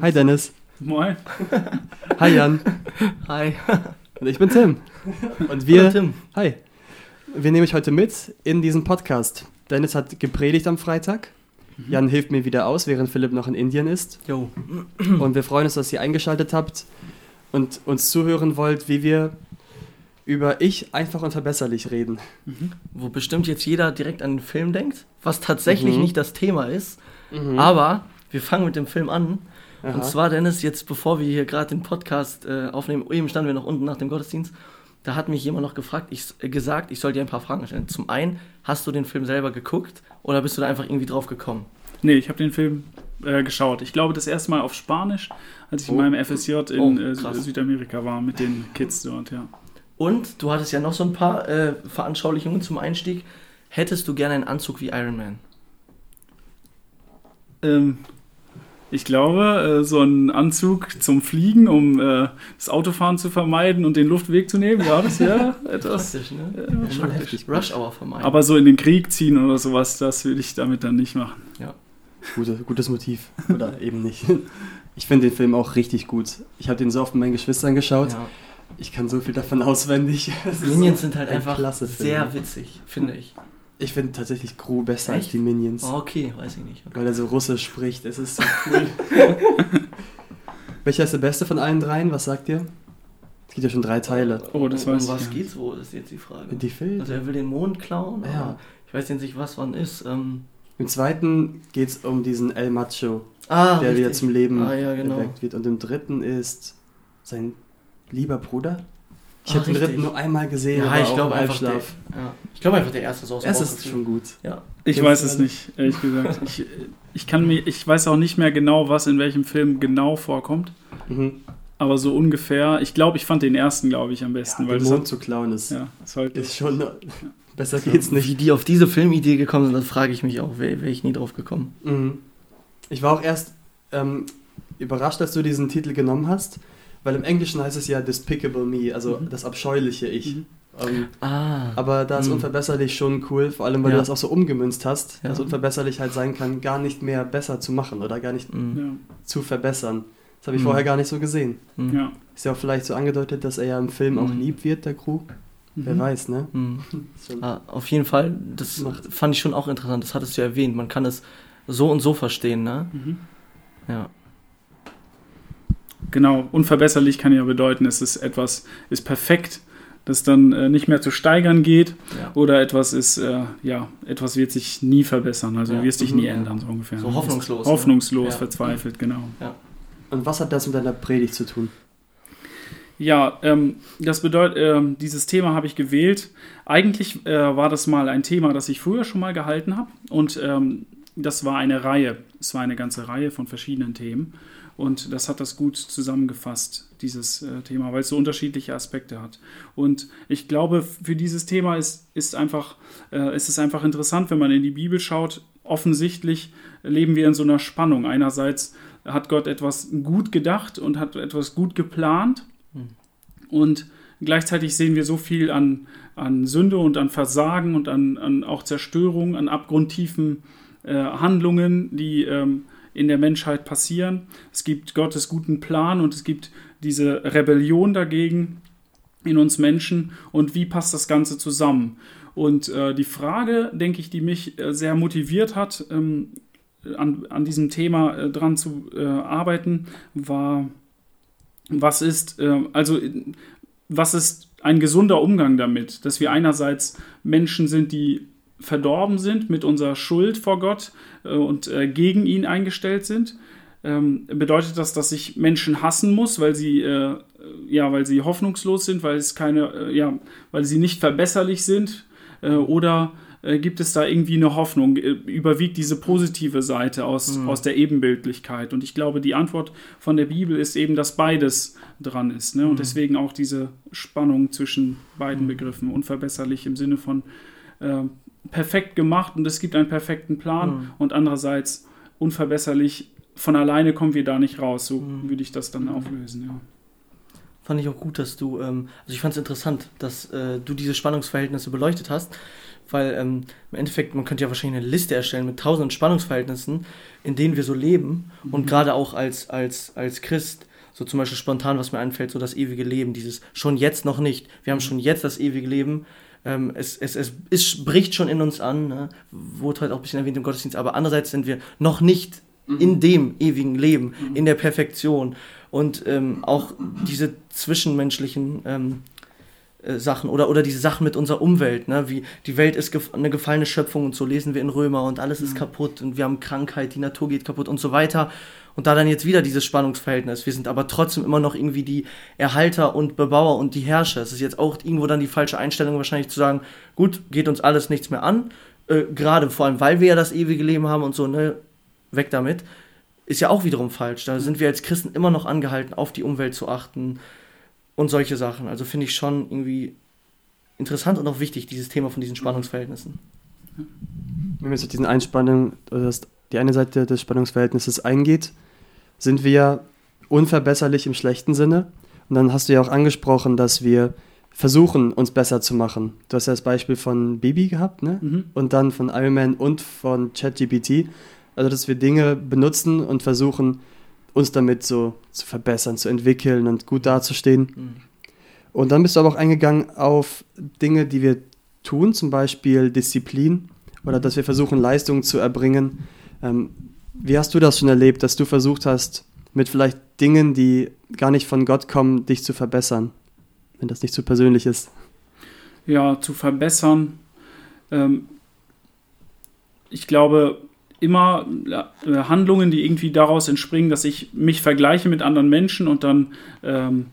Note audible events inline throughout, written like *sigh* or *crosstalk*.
Hi Dennis. Moin. *laughs* Hi Jan. Hi. Und ich bin Tim. Und wir. Hallo, Tim. Hi. Wir nehmen euch heute mit in diesen Podcast. Dennis hat gepredigt am Freitag. Jan hilft mir wieder aus, während Philipp noch in Indien ist. Jo. Und wir freuen uns, dass ihr eingeschaltet habt und uns zuhören wollt, wie wir über ich einfach und verbesserlich reden. Wo bestimmt jetzt jeder direkt an den Film denkt, was tatsächlich Mhm. nicht das Thema ist. Aber wir fangen mit dem Film an. Aha. Und zwar, Dennis, jetzt bevor wir hier gerade den Podcast äh, aufnehmen, eben standen wir noch unten nach dem Gottesdienst, da hat mich jemand noch gefragt, ich, äh, gesagt, ich soll dir ein paar Fragen stellen. Zum einen, hast du den Film selber geguckt oder bist du da einfach irgendwie drauf gekommen? Nee, ich habe den Film äh, geschaut. Ich glaube, das erste Mal auf Spanisch, als ich Oh. in meinem FSJ in Oh, äh, krass. Südamerika war mit den Kids dort, ja. Und du hattest ja noch so ein paar äh, Veranschaulichungen zum Einstieg. Hättest du gerne einen Anzug wie Iron Man? Ähm, ich glaube, äh, so ein Anzug zum Fliegen, um äh, das Autofahren zu vermeiden und den Luftweg zu nehmen, ja, das wäre *laughs* etwas. Praktisch, ne? äh, Schon praktisch. heftig. Rush Hour vermeiden. Aber so in den Krieg ziehen oder sowas, das würde ich damit dann nicht machen. Gute, gutes Motiv. Oder *laughs* eben nicht. Ich finde den Film auch richtig gut. Ich habe den so oft mit meinen Geschwistern geschaut. ja. Ich kann so viel davon auswendig. *laughs* Minions sind halt ein einfach sehr witzig, finde ich. Ich finde tatsächlich Gru besser als Echt? die Minions. Oh, okay, weiß ich nicht. Weil er so russisch spricht. Es ist so cool. *laughs* Welcher ist der beste von allen dreien? Was sagt ihr? Es gibt ja schon drei Teile. Oh, das um, weiß um ich was nicht. geht's wohl, ist jetzt die Frage. Die Film. Also er will den Mond klauen, Ja. aber ich weiß jetzt nicht, was wann ist. Ähm, Im zweiten geht es um diesen El Macho, ah, der wieder richtig. zum Leben Ah, ja, genau. erweckt wird. Und im dritten ist sein lieber Bruder. Ich Ah, habe den dritten nur einmal gesehen. Ja, ich glaube einfach der, ja. Ich glaube einfach der erste ist aus Es ist schon gut. Ja. Ich Kennst weiß es nicht, ehrlich gesagt. Ich, ich kann mir, ich weiß auch nicht mehr genau, was in welchem Film genau vorkommt. Mhm. Aber so ungefähr, ich glaube, ich fand den ersten, glaube ich, am besten. Ja, weil den das Mond hat, zu klauen ist, ja, ist halt ist schon. Besser geht's nicht. Wie die auf diese Filmidee gekommen sind, das frage ich mich auch. Wäre wär ich nie drauf gekommen. Mhm. Ich war auch erst ähm, überrascht, dass du diesen Titel genommen hast, weil im Englischen heißt es ja Despicable Me, also Mhm. das abscheuliche Ich. Mhm. Ähm, Ah. aber da ist Mhm. unverbesserlich schon cool, vor allem weil Ja. du das auch so umgemünzt hast, Ja. dass unverbesserlich halt sein kann, gar nicht mehr besser zu machen oder gar nicht Mhm. zu verbessern. Das habe ich Mhm. vorher gar nicht so gesehen. Mhm. ja. Ist ja auch vielleicht so angedeutet, dass er ja im Film auch lieb wird, der Crew. Wer Mhm. weiß, ne? Mhm. *laughs* Ah, auf jeden Fall, das Macht- fand ich schon auch interessant. Das hattest du ja erwähnt. Man kann es so und so verstehen, ne? Mhm. Ja. Genau, unverbesserlich kann ja bedeuten, es ist etwas, ist perfekt, das dann äh, nicht mehr zu steigern geht ja. oder etwas ist, äh, ja, etwas wird sich nie verbessern, also Ja. du wirst dich Mhm. nie ändern, so ungefähr. So hoffnungslos. Hoffnungslos, Ja. verzweifelt, genau. Und was hat das mit deiner Predigt zu tun? Ja, ähm, das bedeutet, ähm, dieses Thema habe ich gewählt. Eigentlich äh, war das mal ein Thema, das ich früher schon mal gehalten habe. Und ähm, das war eine Reihe. Es war eine ganze Reihe von verschiedenen Themen. Und das hat das gut zusammengefasst, dieses äh, Thema, weil es so unterschiedliche Aspekte hat. Und ich glaube, für dieses Thema ist, ist einfach, äh, ist es einfach interessant, wenn man in die Bibel schaut. Offensichtlich leben wir in so einer Spannung. Einerseits hat Gott etwas gut gedacht und hat etwas gut geplant. Und gleichzeitig sehen wir so viel an, an Sünde und an Versagen und an, an auch Zerstörung, an abgrundtiefen äh, Handlungen, die ähm, in der Menschheit passieren. Es gibt Gottes guten Plan und es gibt diese Rebellion dagegen in uns Menschen. Und wie passt das Ganze zusammen? Und äh, die Frage, denke ich, die mich äh, sehr motiviert hat, ähm, an, an diesem Thema äh, dran zu äh, arbeiten, war, was ist, äh, also was ist ein gesunder Umgang damit, dass wir einerseits Menschen sind, die verdorben sind mit unserer Schuld vor Gott äh, und äh, gegen ihn eingestellt sind. Ähm, bedeutet das, dass ich Menschen hassen muss, weil sie äh, ja, weil sie hoffnungslos sind, weil es keine, ja, weil sie nicht verbesserlich sind, oder gibt es da irgendwie eine Hoffnung? Überwiegt diese positive Seite aus, Mhm. aus der Ebenbildlichkeit? Und ich glaube, die Antwort von der Bibel ist eben, dass beides dran ist. Ne? Und Mhm. deswegen auch diese Spannung zwischen beiden. Begriffen. Unverbesserlich im Sinne von äh, perfekt gemacht und es gibt einen perfekten Plan Mhm. und andererseits unverbesserlich. Von alleine kommen wir da nicht raus. So Mhm. würde ich das dann auflösen. Ja. fand ich auch gut, dass du, ähm, also ich fand es interessant, dass äh, du diese Spannungsverhältnisse beleuchtet hast, weil ähm, im Endeffekt, man könnte ja wahrscheinlich eine Liste erstellen mit tausenden Spannungsverhältnissen, in denen wir so leben mhm. und gerade auch als, als, als Christ, so zum Beispiel spontan, was mir einfällt, so das ewige Leben, dieses schon jetzt noch nicht, wir haben mhm. schon jetzt das ewige Leben, ähm, es, es, es, es bricht schon in uns an, ne? wurde heute auch ein bisschen erwähnt im Gottesdienst, aber andererseits sind wir noch nicht mhm. in dem ewigen Leben, mhm. in der Perfektion und ähm, auch diese zwischenmenschlichen ähm, äh, Sachen oder, oder diese Sachen mit unserer Umwelt, ne? wie die Welt ist gef eine gefallene Schöpfung und so lesen wir in Römer und alles mhm. ist kaputt und wir haben Krankheit, die Natur geht kaputt und so weiter. Und da dann jetzt wieder dieses Spannungsverhältnis. Wir sind aber trotzdem immer noch irgendwie die Erhalter und Bebauer und die Herrscher. Es ist jetzt auch irgendwo dann die falsche Einstellung, wahrscheinlich zu sagen, gut, geht uns alles nichts mehr an. Äh, Gerade vor allem, weil wir ja das ewige Leben haben und so, ne, weg damit. Ist ja auch wiederum falsch. Da sind wir als Christen immer noch angehalten, auf die Umwelt zu achten und solche Sachen. Also finde ich schon irgendwie interessant und auch wichtig, dieses Thema von diesen Spannungsverhältnissen. Wenn wir jetzt diesen Einspannung, das, die eine Seite des Spannungsverhältnisses eingeht, sind wir unverbesserlich im schlechten Sinne. Und dann hast du ja auch angesprochen, dass wir versuchen, uns besser zu machen. Du hast ja das Beispiel von Bibi gehabt, ne? Mhm. Und dann von Iron Man und von ChatGPT. Also, dass wir Dinge benutzen und versuchen, uns damit so zu verbessern, zu entwickeln und gut dazustehen. Mhm. Und dann bist du aber auch eingegangen auf Dinge, die wir tun, zum Beispiel Disziplin oder dass wir versuchen, Leistungen zu erbringen. Ähm, wie hast du das schon erlebt, dass du versucht hast, mit vielleicht Dingen, die gar nicht von Gott kommen, dich zu verbessern, wenn das nicht zu persönlich ist? Ja, zu verbessern. Ähm, ich glaube, immer äh, Handlungen, die irgendwie daraus entspringen, dass ich mich vergleiche mit anderen Menschen und dann ähm,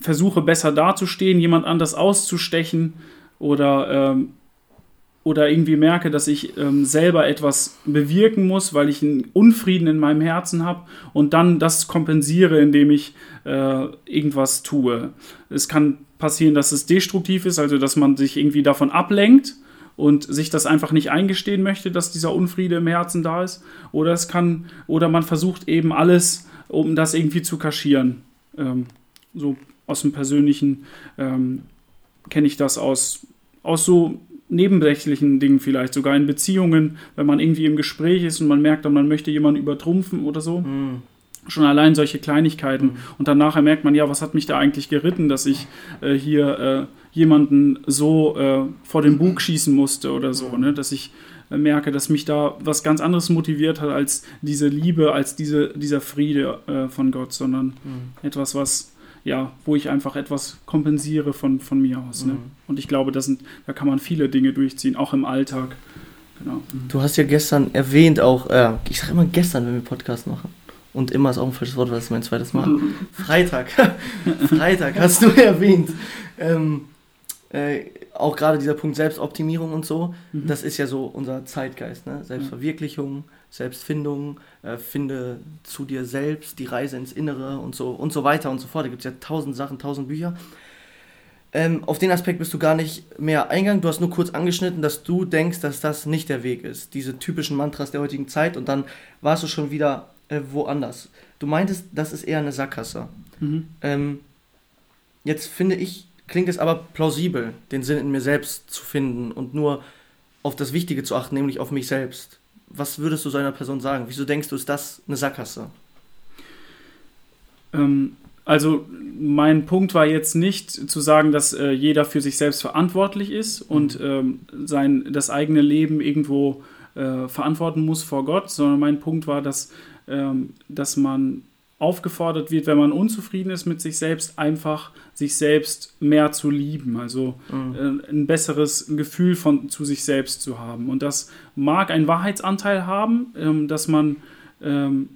versuche besser dazustehen, jemand anders auszustechen oder ähm, oder irgendwie merke, dass ich ähm, selber etwas bewirken muss, weil ich einen Unfrieden in meinem Herzen habe und dann das kompensiere, indem ich äh, irgendwas tue. Es kann passieren, dass es destruktiv ist, also dass man sich irgendwie davon ablenkt und sich das einfach nicht eingestehen möchte, dass dieser Unfriede im Herzen da ist. Oder es kann, oder man versucht eben alles, um das irgendwie zu kaschieren. Ähm, so aus dem Persönlichen ähm, kenne ich das aus, aus so nebensächlichen Dingen vielleicht, sogar in Beziehungen, wenn man irgendwie im Gespräch ist und man merkt, man möchte jemanden übertrumpfen oder so. Mhm. Schon allein solche Kleinigkeiten. Mhm. Und dann nachher merkt man, ja, was hat mich da eigentlich geritten, dass ich äh, hier äh, jemanden so äh, vor den Bug schießen musste oder so, ne? dass ich äh, merke, dass mich da was ganz anderes motiviert hat als diese Liebe, als diese, dieser Friede äh, von Gott, sondern mhm. etwas, was ja, wo ich einfach etwas kompensiere von, von mir aus. Ne? Mhm. Und ich glaube, das sind, da kann man viele Dinge durchziehen, auch im Alltag. Genau. Du hast ja gestern erwähnt auch, äh, ich sage immer gestern, wenn wir Podcast machen. Und immer ist auch ein falsches Wort, weil das ist mein zweites Mal. Mhm. *laughs* Freitag. *laughs* Freitag hast du erwähnt. Ähm, äh, auch gerade dieser Punkt Selbstoptimierung und so, mhm. das ist ja so unser Zeitgeist. Ne? Selbstverwirklichung, Selbstfindung, äh, finde zu dir selbst, die Reise ins Innere und so und so weiter und so fort. Da gibt es ja tausend Sachen, tausend Bücher. Ähm, auf den Aspekt bist du gar nicht mehr eingegangen. Du hast nur kurz angeschnitten, dass du denkst, dass das nicht der Weg ist. Diese typischen Mantras der heutigen Zeit und dann warst du schon wieder äh, woanders. Du meintest, das ist eher eine Sackgasse. Mhm. Ähm, jetzt finde ich, klingt es aber plausibel, den Sinn in mir selbst zu finden und nur auf das Wichtige zu achten, nämlich auf mich selbst was würdest du so einer Person sagen? Wieso denkst du, ist das eine Sackgasse? Ähm, also mein Punkt war jetzt nicht zu sagen, dass äh, jeder für sich selbst verantwortlich ist und mhm. ähm, sein, das eigene Leben irgendwo äh, verantworten muss vor Gott, sondern mein Punkt war, dass, ähm, dass man aufgefordert wird, wenn man unzufrieden ist mit sich selbst, einfach sich selbst mehr zu lieben, also mhm. äh, ein besseres Gefühl von zu sich selbst zu haben. Und das mag einen Wahrheitsanteil haben, ähm, dass man ähm,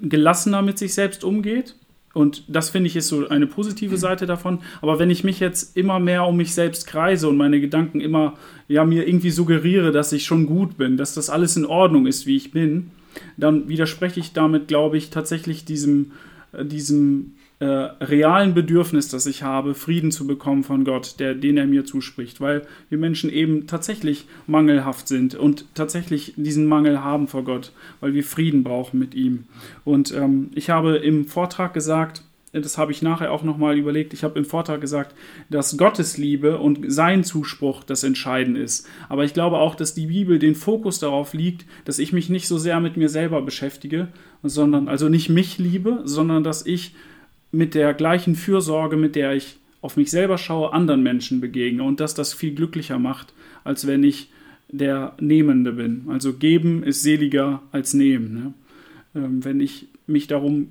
gelassener mit sich selbst umgeht. Und das finde ich ist so eine positive Seite davon. Aber wenn ich mich jetzt immer mehr um mich selbst kreise und meine Gedanken immer ja mir irgendwie suggeriere, dass ich schon gut bin, dass das alles in Ordnung ist, wie ich bin, dann widerspreche ich damit, glaube ich, tatsächlich diesem, äh, diesem äh, realen Bedürfnis, das ich habe, Frieden zu bekommen von Gott, der, den er mir zuspricht, weil wir Menschen eben tatsächlich mangelhaft sind und tatsächlich diesen Mangel haben vor Gott, weil wir Frieden brauchen mit ihm. Und ähm, ich habe im Vortrag gesagt, das habe ich nachher auch nochmal überlegt, ich habe im Vortrag gesagt, dass Gottes Liebe und sein Zuspruch das Entscheidende ist. Aber ich glaube auch, dass die Bibel den Fokus darauf liegt, dass ich mich nicht so sehr mit mir selber beschäftige, sondern also nicht mich liebe, sondern dass ich mit der gleichen Fürsorge, mit der ich auf mich selber schaue, anderen Menschen begegne und dass das viel glücklicher macht, als wenn ich der Nehmende bin. Also geben ist seliger als nehmen. Ne? Ähm, wenn ich mich darum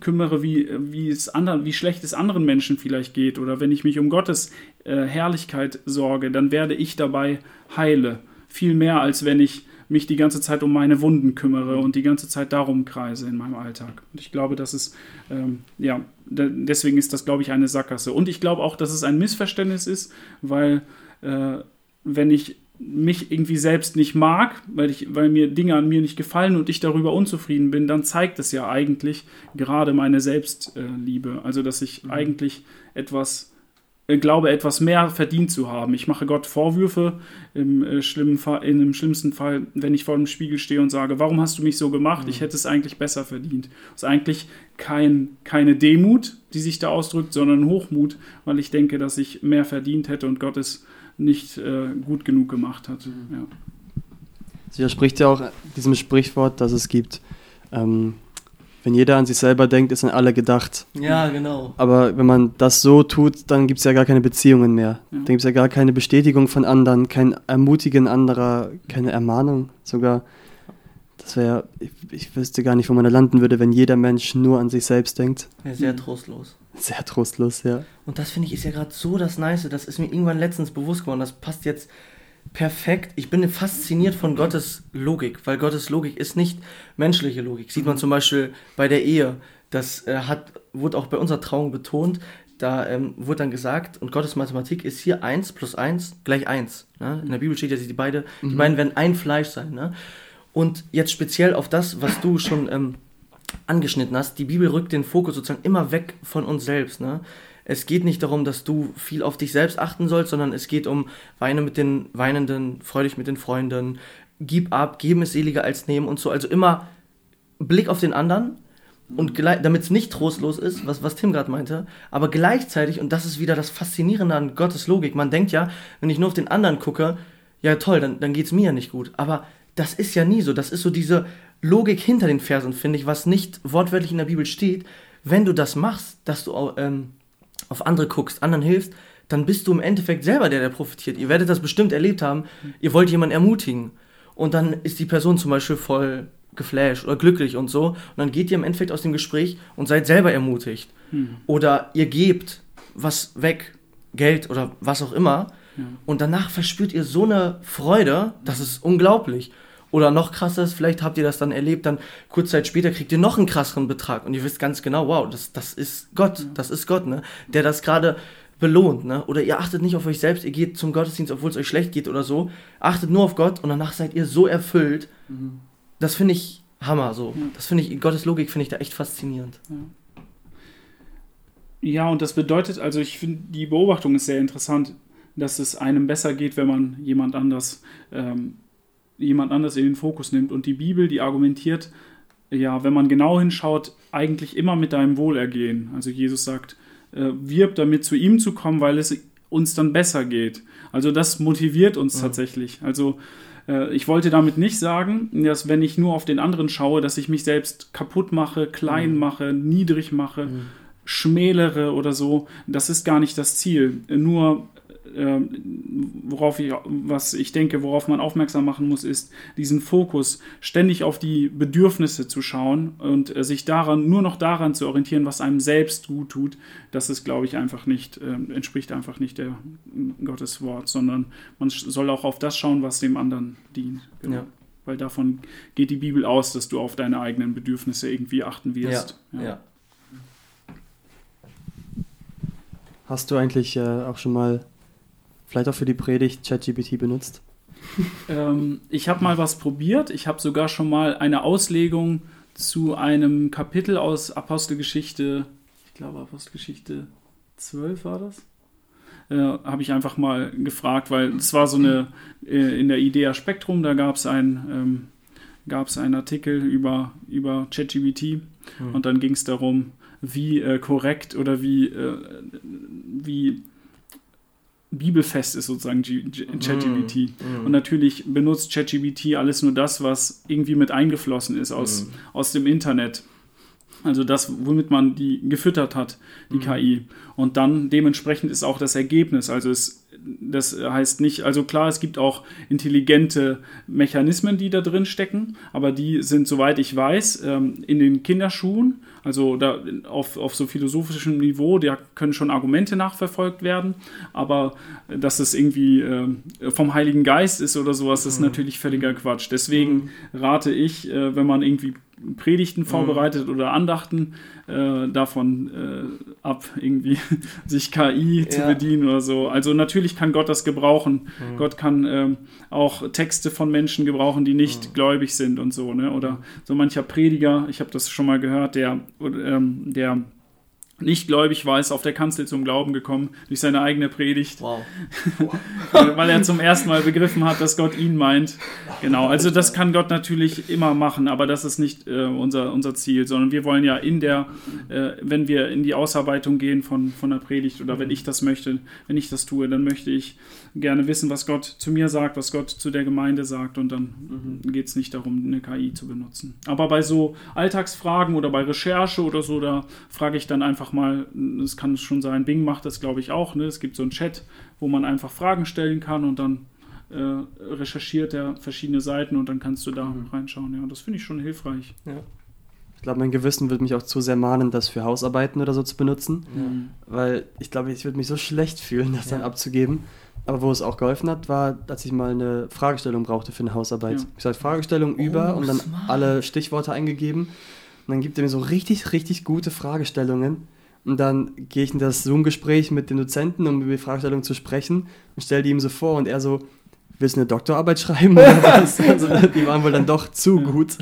kümmere, wie, wie, es anderen, wie schlecht es anderen Menschen vielleicht geht oder wenn ich mich um Gottes äh, Herrlichkeit sorge, dann werde ich dabei heile. Viel mehr, als wenn ich mich die ganze Zeit um meine Wunden kümmere und die ganze Zeit darum kreise in meinem Alltag. Und ich glaube, dass es, ähm, ja, deswegen ist das, glaube ich, eine Sackgasse. Und ich glaube auch, dass es ein Missverständnis ist, weil äh, wenn ich mich irgendwie selbst nicht mag, weil, ich, weil mir Dinge an mir nicht gefallen und ich darüber unzufrieden bin, dann zeigt es ja eigentlich gerade meine Selbstliebe. Also, dass ich mhm. eigentlich etwas äh, glaube, etwas mehr verdient zu haben. Ich mache Gott Vorwürfe im, äh, schlimmen Fall, in dem schlimmsten Fall, wenn ich vor dem Spiegel stehe und sage, warum hast du mich so gemacht? Mhm. Ich hätte es eigentlich besser verdient. Das ist eigentlich kein, keine Demut, die sich da ausdrückt, sondern Hochmut, weil ich denke, dass ich mehr verdient hätte und Gott ist nicht äh, gut genug gemacht hat. Mhm. Ja. Sie widerspricht ja auch diesem Sprichwort, dass es gibt, ähm, wenn jeder an sich selber denkt, ist an alle gedacht. Ja, genau. Aber wenn man das so tut, dann gibt es ja gar keine Beziehungen mehr. Ja. Dann gibt es ja gar keine Bestätigung von anderen, kein Ermutigen anderer, keine Ermahnung sogar. Das wäre, ich, ich wüsste gar nicht, wo man da landen würde, wenn jeder Mensch nur an sich selbst denkt. Ja, sehr trostlos. Sehr trostlos, ja. Und das finde ich ist ja gerade so das Nice. Das ist mir irgendwann letztens bewusst geworden. Das passt jetzt perfekt. Ich bin fasziniert von Gottes Logik, weil Gottes Logik ist nicht menschliche Logik. Sieht man zum Beispiel bei der Ehe. Das äh, hat, wurde auch bei unserer Trauung betont. Da ähm, wurde dann gesagt, und Gottes Mathematik ist hier 1 plus 1 gleich 1. Ne? In der Bibel steht ja, die, beide, mhm. die beiden werden ein Fleisch sein. Ne? Und jetzt speziell auf das, was du schon ähm, angeschnitten hast, die Bibel rückt den Fokus sozusagen immer weg von uns selbst. Ne? Es geht nicht darum, dass du viel auf dich selbst achten sollst, sondern es geht um Weine mit den Weinenden, freu dich mit den Freunden, gib ab, geben ist seliger als nehmen und so. Also immer Blick auf den anderen und damit es nicht trostlos ist, was, was Tim gerade meinte, aber gleichzeitig, und das ist wieder das Faszinierende an Gottes Logik, man denkt ja, wenn ich nur auf den anderen gucke, ja toll, dann, dann geht es mir ja nicht gut. Aber das ist ja nie so. Das ist so diese Logik hinter den Versen, finde ich, was nicht wortwörtlich in der Bibel steht. Wenn du das machst, dass du ähm, auf andere guckst, anderen hilfst, dann bist du im Endeffekt selber der, der profitiert. Ihr werdet das bestimmt erlebt haben. Ihr wollt jemanden ermutigen. Und dann ist die Person zum Beispiel voll geflasht oder glücklich und so. Und dann geht ihr im Endeffekt aus dem Gespräch und seid selber ermutigt. Hm. Oder ihr gebt was weg, Geld oder was auch immer. Ja. Und danach verspürt ihr so eine Freude, das ist unglaublich. Oder noch krasser ist, vielleicht habt ihr das dann erlebt, dann kurz Zeit später kriegt ihr noch einen krasseren Betrag und ihr wisst ganz genau, wow, das, das ist Gott, das ist Gott, ne? Der das gerade belohnt, ne? Oder ihr achtet nicht auf euch selbst, ihr geht zum Gottesdienst, obwohl es euch schlecht geht oder so. Achtet nur auf Gott und danach seid ihr so erfüllt. Mhm. Das finde ich Hammer so. Ja. Das finde ich, Gottes Logik finde ich da echt faszinierend. Ja. Ja, und das bedeutet, also ich finde, die Beobachtung ist sehr interessant, dass es einem besser geht, wenn man jemand anders ähm, jemand anders in den Fokus nimmt. Und die Bibel, die argumentiert, ja, wenn man genau hinschaut, eigentlich immer mit deinem Wohlergehen. Also Jesus sagt, äh, wirb damit zu ihm zu kommen, weil es uns dann besser geht. Also das motiviert uns ja. tatsächlich. Also äh, ich wollte damit nicht sagen, dass wenn ich nur auf den anderen schaue, dass ich mich selbst kaputt mache, klein mhm. mache, niedrig mache, mhm. schmälere oder so. Das ist gar nicht das Ziel. Nur worauf ich, was ich denke, worauf man aufmerksam machen muss, ist diesen Fokus ständig auf die Bedürfnisse zu schauen und äh, sich daran, nur noch daran zu orientieren, was einem selbst gut tut. Das ist, glaube ich, einfach nicht, äh, entspricht einfach nicht der Gottes Wort, sondern man soll auch auf das schauen, was dem anderen dient. Genau. Ja. Weil davon geht die Bibel aus, dass du auf deine eigenen Bedürfnisse irgendwie achten wirst. ja. ja. Hast du eigentlich äh, auch schon mal vielleicht auch für die Predigt ChatGPT benutzt? ähm, ich habe mal was probiert. Ich habe sogar schon mal eine Auslegung zu einem Kapitel aus Apostelgeschichte, ich glaube Apostelgeschichte 12 war das. Äh, habe ich einfach mal gefragt, weil es war so eine äh, in der Idea Spektrum, da gab es ein, ähm, einen Artikel über, über ChatGPT mhm. und dann ging es darum, wie äh, korrekt oder wie, äh, wie bibelfest ist sozusagen ChatGPT. Mm. Und natürlich benutzt ChatGPT alles nur das, was irgendwie mit eingeflossen ist aus, aus dem Internet. Also das, womit man die gefüttert hat, die KI. Und dann dementsprechend ist auch das Ergebnis. Also es, das heißt nicht, also klar, es gibt auch intelligente Mechanismen, die da drin stecken, aber die sind, soweit ich weiß, ähm, in den Kinderschuhen, also da auf, auf so philosophischem Niveau, da können schon Argumente nachverfolgt werden, aber dass es irgendwie ähm, vom Heiligen Geist ist oder sowas, ist natürlich völliger Quatsch. Deswegen rate ich, äh, wenn man irgendwie Predigten vorbereitet oder Andachten äh, davon äh, ab, irgendwie *laughs* sich KI zu Ja. bedienen oder so. Also natürlich kann Gott das gebrauchen. Gott kann ähm, auch Texte von Menschen gebrauchen, die nicht gläubig sind und so. Ne? Oder so mancher Prediger, ich habe das schon mal gehört, der, ähm, der nicht gläubig war, ist auf der Kanzel zum Glauben gekommen durch seine eigene Predigt Wow. *laughs* weil er zum ersten Mal begriffen hat, dass Gott ihn meint. Genau, also das kann Gott natürlich immer machen, aber das ist nicht äh, unser, unser Ziel, sondern wir wollen ja in der, äh, wenn wir in die Ausarbeitung gehen von, von der Predigt oder wenn ich das möchte, wenn ich das tue, dann möchte ich gerne wissen, was Gott zu mir sagt, was Gott zu der Gemeinde sagt und dann geht es nicht darum, eine KI zu benutzen. Aber bei so Alltagsfragen oder bei Recherche oder so, da frage ich dann einfach mal, es kann schon sein, Bing macht das glaube ich auch, ne? es gibt so einen Chat, wo man einfach Fragen stellen kann und dann äh, recherchiert er verschiedene Seiten und dann kannst du da reinschauen. Ja, das finde ich schon hilfreich. Ich glaube, mein Gewissen wird mich auch zu sehr mahnen, das für Hausarbeiten oder so zu benutzen. Weil ich glaube, ich würde mich so schlecht fühlen, das dann Ja. abzugeben. Aber wo es auch geholfen hat, war, dass ich mal eine Fragestellung brauchte für eine Hausarbeit. Ja. Ich habe Fragestellung über Oh, und dann smart. alle Stichworte eingegeben. Und dann gibt er mir so richtig, richtig gute Fragestellungen. Und dann gehe ich in das Zoom-Gespräch mit dem Dozenten, um über die Fragestellung zu sprechen und stelle die ihm so vor und er so, willst du eine Doktorarbeit schreiben oder *laughs* was? also, die waren wohl dann doch zu Ja. gut.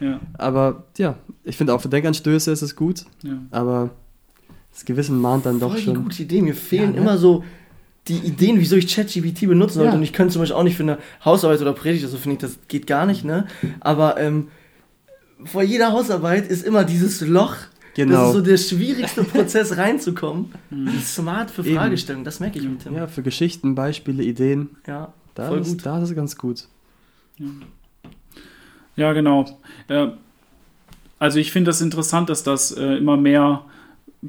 Ja, Aber ja, ich finde auch für Denkanstöße ist es gut, ja. aber das Gewissen mahnt dann doch Voll die schon. gute Idee. Mir fehlen Ja, ne? immer so die Ideen, wieso ich ChatGPT benutzen sollte. Ja. Und ich könnte zum Beispiel auch nicht für eine Hausarbeit oder Predigt, also finde ich, das geht gar nicht, ne? Aber ähm, vor jeder Hausarbeit ist immer dieses Loch. Das Genau. ist so der schwierigste Prozess *laughs* reinzukommen. Mhm. Smart für. Fragestellungen, das merke ich mit Tim. Ja, für Geschichten, Beispiele, Ideen, Ja, da voll ist, gut. da ist es ganz gut. Ja, genau. Äh, also ich finde das interessant, dass das äh, immer mehr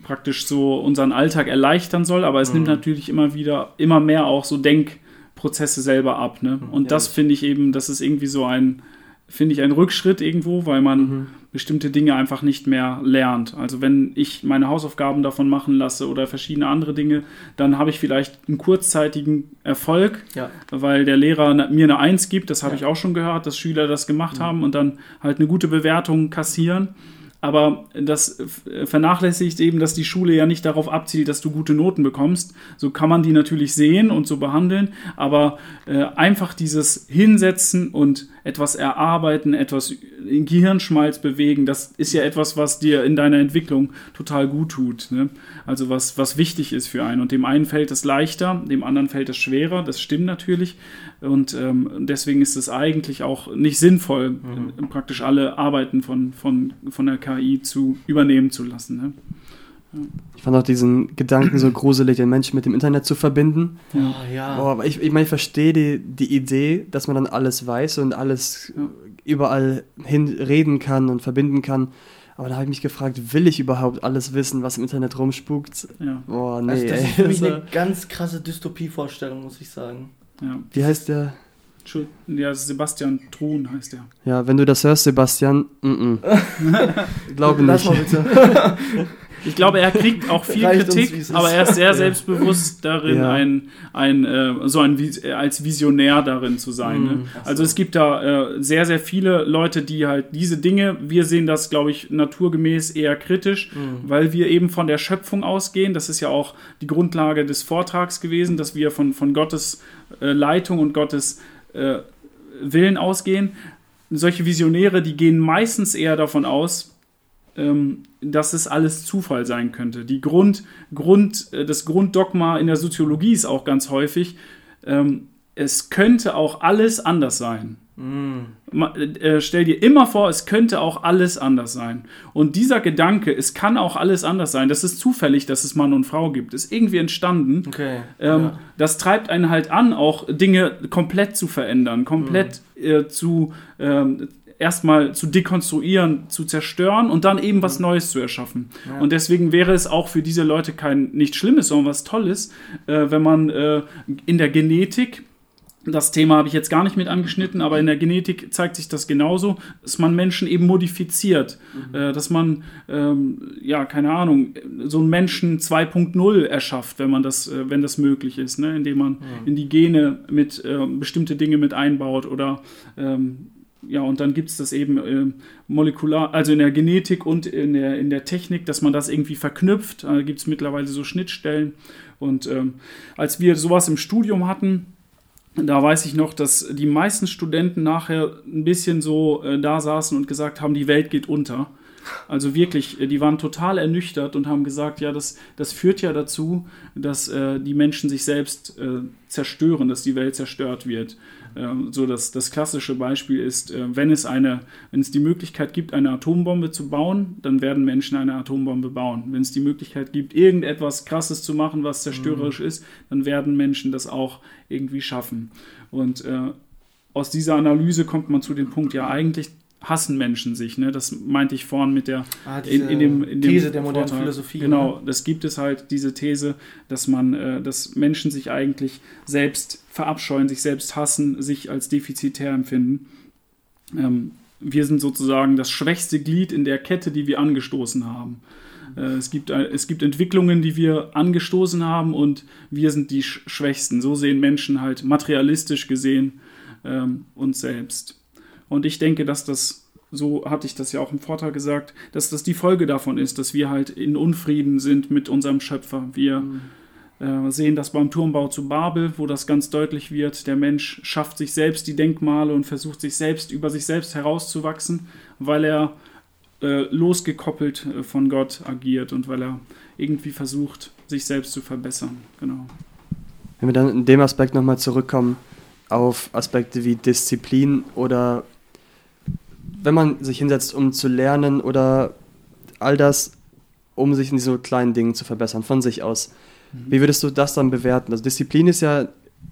praktisch so unseren Alltag erleichtern soll, aber es nimmt Mhm. natürlich immer wieder, immer mehr auch so Denkprozesse selber ab. Ne? Und Ja, das finde ich eben, das ist irgendwie so ein, finde ich, ein Rückschritt irgendwo, weil man Mhm. bestimmte Dinge einfach nicht mehr lernt. Also wenn ich meine Hausaufgaben davon machen lasse oder verschiedene andere Dinge, dann habe ich vielleicht einen kurzzeitigen Erfolg, Ja. weil der Lehrer mir eine Eins gibt, das habe Ja. ich auch schon gehört, dass Schüler das gemacht haben und dann halt eine gute Bewertung kassieren. Aber das vernachlässigt eben, dass die Schule ja nicht darauf abzielt, dass du gute Noten bekommst. So kann man die natürlich sehen und so behandeln, aber äh, einfach dieses Hinsetzen und etwas erarbeiten, etwas in Gehirnschmalz bewegen, das ist ja etwas, was dir in deiner Entwicklung total gut tut. Ne? Also was, was wichtig ist für einen. Und dem einen fällt es leichter, dem anderen fällt es schwerer, das stimmt natürlich. Und ähm, deswegen ist es eigentlich auch nicht sinnvoll, äh, praktisch alle Arbeiten von, von, von der KI zu übernehmen zu lassen. Ne? Ich fand auch diesen Gedanken so gruselig, den Menschen mit dem Internet zu verbinden. Oh, ja. Boah, aber ich, ich meine, ich verstehe die, die Idee, dass man dann alles weiß und alles Ja. überall hin reden kann und verbinden kann. Aber da habe ich mich gefragt, will ich überhaupt alles wissen, was im Internet rumspukt? Ja, Boah, nee, also das ey. ist für mich Also, eine ganz krasse Dystopie-Vorstellung, muss ich sagen. Ja. wie heißt der? Ja, Sebastian Truhn heißt er. Ja, wenn du das hörst, Sebastian, mm -mm. glaube Lass nicht. mal bitte. *laughs* Ich glaube, er kriegt auch viel Reicht Kritik, aber er ist sehr selbstbewusst darin, Ja. ein, ein, äh, so ein als Visionär darin zu sein. Ne? Mhm. Also es gibt da äh, sehr, sehr viele Leute, die halt diese Dinge, wir sehen das, glaube ich, naturgemäß eher kritisch, Mhm. weil wir eben von der Schöpfung ausgehen. Das ist ja auch die Grundlage des Vortrags gewesen, dass wir von, von Gottes äh, Leitung und Gottes äh, Willen ausgehen. Solche Visionäre, die gehen meistens eher davon aus, dass es alles Zufall sein könnte. Die Grund, Grund, äh, das Grunddogma in der Soziologie ist auch ganz häufig, ähm, es könnte auch alles anders sein. Mm. Äh, stell dir immer vor, es könnte auch alles anders sein. Und dieser Gedanke, es kann auch alles anders sein, das ist zufällig, dass es Mann und Frau gibt, ist irgendwie entstanden. Okay. Ähm, ja. Das treibt einen halt an, auch Dinge komplett zu verändern, komplett mm. äh, zu ähm, erstmal zu dekonstruieren, zu zerstören und dann eben was Neues zu erschaffen. Ja. Und deswegen wäre es auch für diese Leute kein nichts Schlimmes, sondern was Tolles, äh, wenn man äh, in der Genetik das Thema habe ich jetzt gar nicht mit angeschnitten, aber in der Genetik zeigt sich das genauso, dass man Menschen eben modifiziert, mhm. äh, dass man, ähm, ja, keine Ahnung, so einen Menschen 2.0 erschafft, wenn man das, äh, wenn das möglich ist, ne? indem man mhm. in die Gene mit äh, bestimmte Dinge mit einbaut oder ähm, ja, und dann gibt es das eben äh, molekular, also in der Genetik und in der, in der Technik, dass man das irgendwie verknüpft. Da gibt es mittlerweile so Schnittstellen. Und ähm, als wir sowas im Studium hatten, da weiß ich noch, dass die meisten Studenten nachher ein bisschen so äh, da saßen und gesagt haben, die Welt geht unter. Also wirklich, äh, die waren total ernüchtert und haben gesagt, ja, das, das führt ja dazu, dass äh, die Menschen sich selbst äh, zerstören, dass die Welt zerstört wird. Ähm, so das, das klassische Beispiel ist, äh, wenn es eine, wenn es die Möglichkeit gibt, eine Atombombe zu bauen, dann werden Menschen eine Atombombe bauen. Wenn es die Möglichkeit gibt, irgendetwas Krasses zu machen, was zerstörerisch mhm. ist, dann werden Menschen das auch irgendwie schaffen. Und äh, aus dieser Analyse kommt man zu dem Punkt, ja, eigentlich hassen Menschen sich. Ne? Das meinte ich vorhin mit der ah, in, in, dem, in dem These der modernen Vortrag. Philosophie. Genau, ne? das gibt es halt, diese These, dass man, äh, dass Menschen sich eigentlich selbst verabscheuen, sich selbst hassen, sich als defizitär empfinden. Ähm, wir sind sozusagen das schwächste Glied in der Kette, die wir angestoßen haben. Äh, es, gibt, äh, es gibt Entwicklungen, die wir angestoßen haben und wir sind die Schwächsten. So sehen Menschen halt materialistisch gesehen ähm, uns selbst. Und ich denke, dass das, so hatte ich das ja auch im Vortrag gesagt, dass das die Folge davon ist, dass wir halt in Unfrieden sind mit unserem Schöpfer. Wir mhm. äh, sehen das beim Turmbau zu Babel, wo das ganz deutlich wird. Der Mensch schafft sich selbst die Denkmale und versucht sich selbst über sich selbst herauszuwachsen, weil er äh, losgekoppelt äh, von Gott agiert und weil er irgendwie versucht, sich selbst zu verbessern. Genau. Wenn wir dann in dem Aspekt nochmal zurückkommen auf Aspekte wie Disziplin oder wenn man sich hinsetzt, um zu lernen oder all das, um sich in so kleinen Dingen zu verbessern, von sich aus. Mhm. Wie würdest du das dann bewerten? Also Disziplin ist ja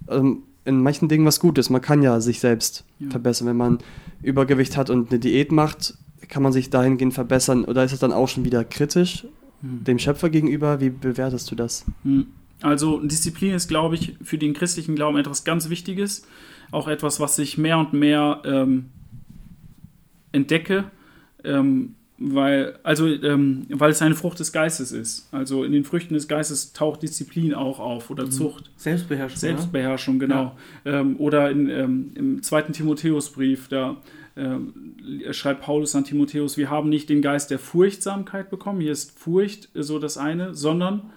ähm, in manchen Dingen was Gutes. Man kann ja sich selbst ja. verbessern. Wenn man Übergewicht hat und eine Diät macht, kann man sich dahingehend verbessern. Oder ist es dann auch schon wieder kritisch mhm. dem Schöpfer gegenüber? Wie bewertest du das? Mhm. Also Disziplin ist, glaube ich, für den christlichen Glauben etwas ganz Wichtiges. Auch etwas, was sich mehr und mehr ähm, entdecke, ähm, weil, also, ähm, weil es eine Frucht des Geistes ist. Also in den Früchten des Geistes taucht Disziplin auch auf oder mhm. Zucht. Selbstbeherrschung. Selbstbeherrschung, genau. Ja. Ähm, oder in, ähm, im zweiten Timotheusbrief, da äh, schreibt Paulus an Timotheus, wir haben nicht den Geist der Furchtsamkeit bekommen, hier ist Furcht so das eine, sondern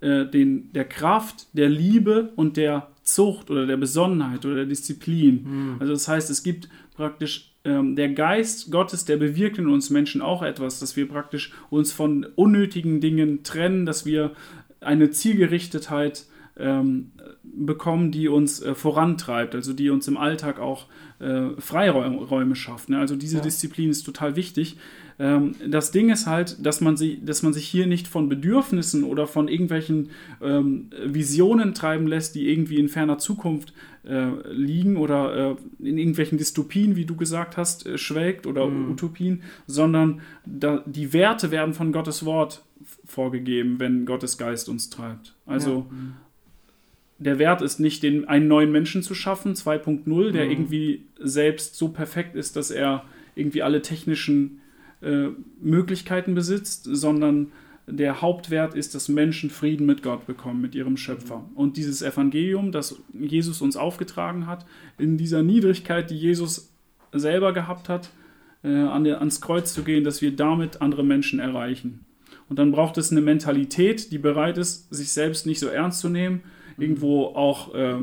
äh, den, der Kraft, der Liebe und der Zucht oder der Besonnenheit oder der Disziplin. Mhm. Also das heißt, es gibt praktisch ähm, der Geist Gottes, der bewirkt in uns Menschen auch etwas, dass wir praktisch uns von unnötigen Dingen trennen, dass wir eine Zielgerichtetheit ähm, bekommen, die uns äh, vorantreibt, also die uns im Alltag auch äh, Freiräume schafft. Ne? Also diese ja. Disziplin ist total wichtig. Ähm, das Ding ist halt, dass man, sie, dass man sich hier nicht von Bedürfnissen oder von irgendwelchen ähm, Visionen treiben lässt, die irgendwie in ferner Zukunft äh, liegen oder äh, in irgendwelchen Dystopien, wie du gesagt hast, äh, schwelgt oder mhm. Utopien, sondern da, die Werte werden von Gottes Wort vorgegeben, wenn Gottes Geist uns treibt. Also ja. Mhm. der Wert ist nicht, den, einen neuen Menschen zu schaffen, 2.0, der mhm. irgendwie selbst so perfekt ist, dass er irgendwie alle technischen äh, Möglichkeiten besitzt, sondern der Hauptwert ist, dass Menschen Frieden mit Gott bekommen, mit ihrem Schöpfer. Und dieses Evangelium, das Jesus uns aufgetragen hat, in dieser Niedrigkeit, die Jesus selber gehabt hat, äh, an der, ans Kreuz zu gehen, dass wir damit andere Menschen erreichen. Und dann braucht es eine Mentalität, die bereit ist, sich selbst nicht so ernst zu nehmen, irgendwo auch, äh,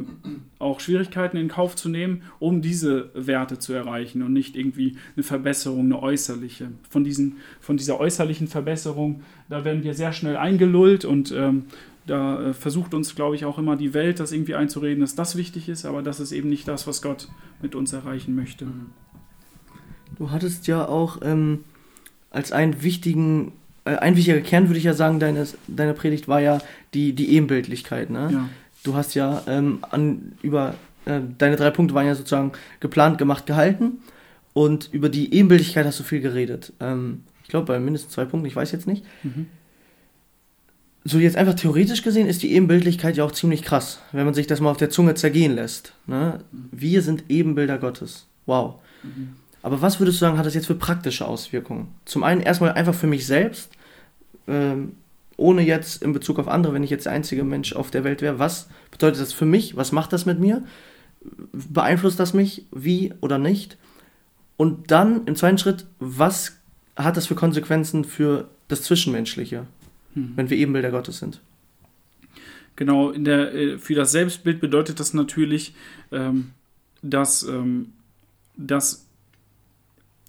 auch Schwierigkeiten in Kauf zu nehmen, um diese Werte zu erreichen und nicht irgendwie eine Verbesserung, eine äußerliche. Von, diesen, von dieser äußerlichen Verbesserung, da werden wir sehr schnell eingelullt und ähm, da äh, versucht uns, glaube ich, auch immer die Welt, das irgendwie einzureden, dass das wichtig ist, aber das ist eben nicht das, was Gott mit uns erreichen möchte. Du hattest ja auch ähm, als einen wichtigen, äh, ein wichtiger Kern, würde ich ja sagen, deines, deiner Predigt war ja die, die Ebenbildlichkeit. Ne? Ja. Du hast ja ähm, an, über äh, deine drei Punkte waren ja sozusagen geplant, gemacht, gehalten. Und über die Ebenbildlichkeit hast du viel geredet. Ähm, ich glaube, bei mindestens zwei Punkten, ich weiß jetzt nicht. Mhm. So jetzt einfach theoretisch gesehen ist die Ebenbildlichkeit ja auch ziemlich krass, wenn man sich das mal auf der Zunge zergehen lässt. Ne? Wir sind Ebenbilder Gottes. Wow. Mhm. Aber was würdest du sagen, hat das jetzt für praktische Auswirkungen? Zum einen erstmal einfach für mich selbst, ähm, ohne jetzt in Bezug auf andere, wenn ich jetzt der einzige Mensch auf der Welt wäre. Was bedeutet das für mich? Was macht das mit mir? Beeinflusst das mich? Wie oder nicht? Und dann im zweiten Schritt, was hat das für Konsequenzen für das Zwischenmenschliche, Mhm. wenn wir Ebenbilder Gottes sind? Genau, in der, äh, für das Selbstbild bedeutet das natürlich, ähm, dass, ähm, dass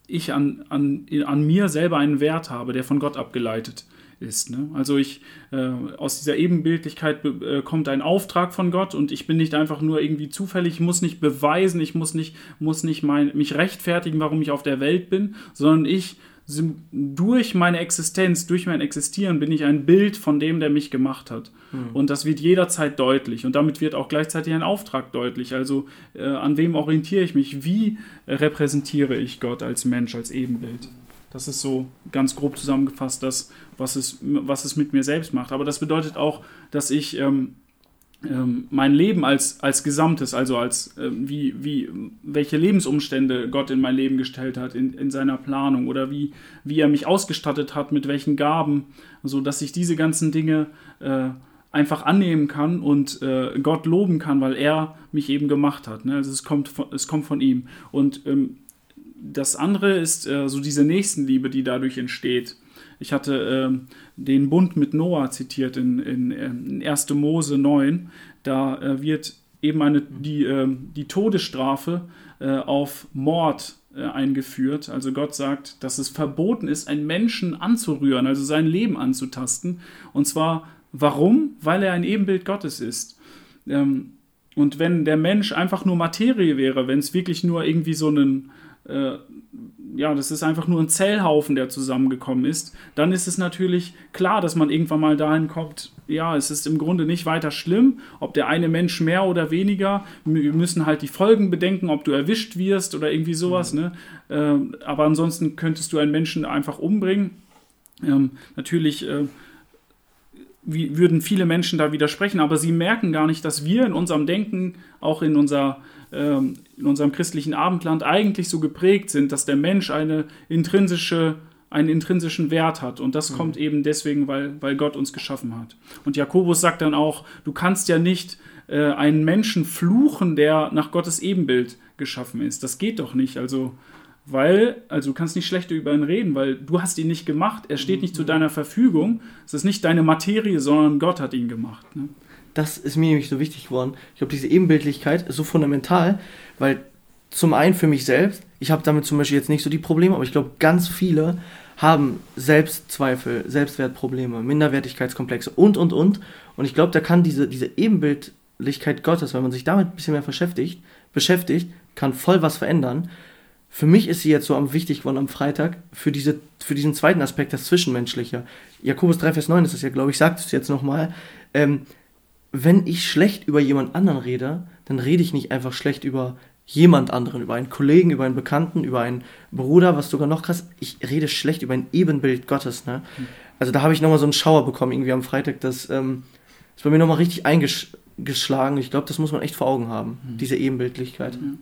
ich an, an, an mir selber einen Wert habe, der von Gott abgeleitet ist. Ne? Also ich äh, aus dieser Ebenbildlichkeit be- äh, kommt ein Auftrag von Gott und ich bin nicht einfach nur irgendwie zufällig, ich muss nicht beweisen, ich muss nicht, muss nicht mein, mich rechtfertigen, warum ich auf der Welt bin, sondern ich durch meine Existenz, durch mein Existieren bin ich ein Bild von dem, der mich gemacht hat. Und das wird jederzeit deutlich. Und damit wird auch gleichzeitig ein Auftrag deutlich. Also äh, an wem orientiere ich mich? Wie repräsentiere ich Gott als Mensch, als Ebenbild? Das ist so ganz grob zusammengefasst das, was es, was es mit mir selbst macht. Aber das bedeutet auch, dass ich ähm, ähm, mein Leben als, als Gesamtes, also als ähm, wie, wie, welche Lebensumstände Gott in mein Leben gestellt hat, in, in seiner Planung oder wie, wie er mich ausgestattet hat, mit welchen Gaben, so dass ich diese ganzen Dinge äh, einfach annehmen kann und äh, Gott loben kann, weil er mich eben gemacht hat. Ne? Also es kommt von, es kommt von ihm. Und ähm, das andere ist äh, so diese Nächstenliebe, die dadurch entsteht. Ich hatte ähm, den Bund mit Noah zitiert in, in, in 1. Mose 9. Da äh, wird eben eine, die, ähm, die Todesstrafe äh, auf Mord äh, eingeführt. Also Gott sagt, dass es verboten ist, einen Menschen anzurühren, also sein Leben anzutasten. Und zwar warum? Weil er ein Ebenbild Gottes ist. Ähm, und wenn der Mensch einfach nur Materie wäre, wenn es wirklich nur irgendwie so ein, äh, ja, das ist einfach nur ein Zellhaufen, der zusammengekommen ist, dann ist es natürlich klar, dass man irgendwann mal dahin kommt, ja, es ist im Grunde nicht weiter schlimm, ob der eine Mensch mehr oder weniger, wir müssen halt die Folgen bedenken, ob du erwischt wirst oder irgendwie sowas, ne? Ähm, aber ansonsten könntest du einen Menschen einfach umbringen. Ähm, natürlich äh, wie, würden viele Menschen da widersprechen, aber sie merken gar nicht, dass wir in unserem Denken, auch in, unser, ähm, in unserem christlichen Abendland eigentlich so geprägt sind, dass der Mensch eine intrinsische, einen intrinsischen Wert hat. Und das kommt eben deswegen, weil, weil Gott uns geschaffen hat. Und Jakobus sagt dann auch, du kannst ja nicht äh, einen Menschen fluchen, der nach Gottes Ebenbild geschaffen ist. Das geht doch nicht. Also weil, also du kannst nicht schlecht über ihn reden, weil du hast ihn nicht gemacht, er steht nicht zu deiner Verfügung, es ist nicht deine Materie, sondern Gott hat ihn gemacht. Ne? Das ist mir nämlich so wichtig geworden. Ich glaube, diese Ebenbildlichkeit ist so fundamental, weil zum einen für mich selbst, ich habe damit zum Beispiel jetzt nicht so die Probleme, aber ich glaube, ganz viele haben Selbstzweifel, Selbstwertprobleme, Minderwertigkeitskomplexe und, und, und. Und ich glaube, da kann diese, diese Ebenbildlichkeit Gottes, wenn man sich damit ein bisschen mehr beschäftigt, beschäftigt, kann voll was verändern. Für mich ist sie jetzt so am wichtig geworden am Freitag, für, diese, für diesen zweiten Aspekt, das Zwischenmenschliche. Jakobus 3, Vers 9 ist das ja, glaube ich, sagt es jetzt nochmal. Ähm, wenn ich schlecht über jemand anderen rede, dann rede ich nicht einfach schlecht über jemand anderen, über einen Kollegen, über einen Bekannten, über einen Bruder, was sogar noch krass, ich rede schlecht über ein Ebenbild Gottes. Ne? Also da habe ich nochmal so einen Schauer bekommen, irgendwie am Freitag, das ähm, ist bei mir nochmal richtig eingeschlagen. Ich glaube, das muss man echt vor Augen haben, diese Ebenbildlichkeit. Und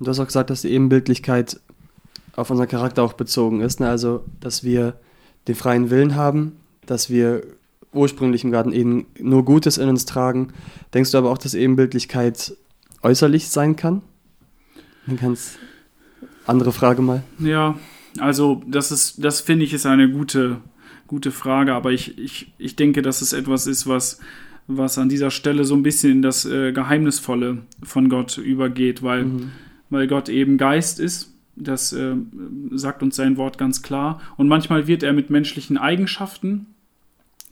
du hast auch gesagt, dass die Ebenbildlichkeit auf unseren Charakter auch bezogen ist. Ne? Also, dass wir den freien Willen haben, dass wir ursprünglich im Garten Eden nur Gutes in uns tragen. Denkst du aber auch, dass Ebenbildlichkeit äußerlich sein kann? Dann kannst andere Frage mal. Ja, also das ist, das finde ich ist eine gute, gute Frage, aber ich, ich, ich denke, dass es etwas ist, was, was an dieser Stelle so ein bisschen in das äh, Geheimnisvolle von Gott übergeht, weil, mhm. weil Gott eben Geist ist. Das äh, sagt uns sein Wort ganz klar. Und manchmal wird er mit menschlichen Eigenschaften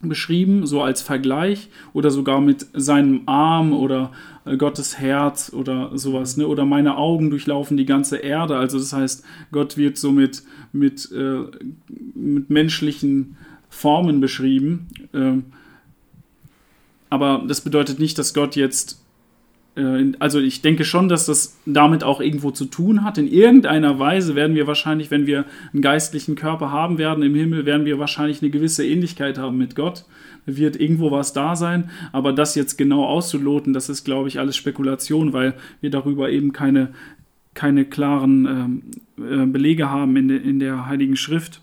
beschrieben, so als Vergleich oder sogar mit seinem Arm oder äh, Gottes Herz oder sowas, ne? Oder meine Augen durchlaufen die ganze Erde. Also das heißt, Gott wird so mit, mit, äh, mit menschlichen Formen beschrieben. Ähm, aber das bedeutet nicht, dass Gott jetzt also ich denke schon, dass das damit auch irgendwo zu tun hat. In irgendeiner Weise werden wir wahrscheinlich, wenn wir einen geistlichen Körper haben werden im Himmel, werden wir wahrscheinlich eine gewisse Ähnlichkeit haben mit Gott. Da wird irgendwo was da sein, aber das jetzt genau auszuloten, das ist, glaube ich, alles Spekulation, weil wir darüber eben keine, keine klaren ähm, äh, Belege haben in, de, in der Heiligen Schrift.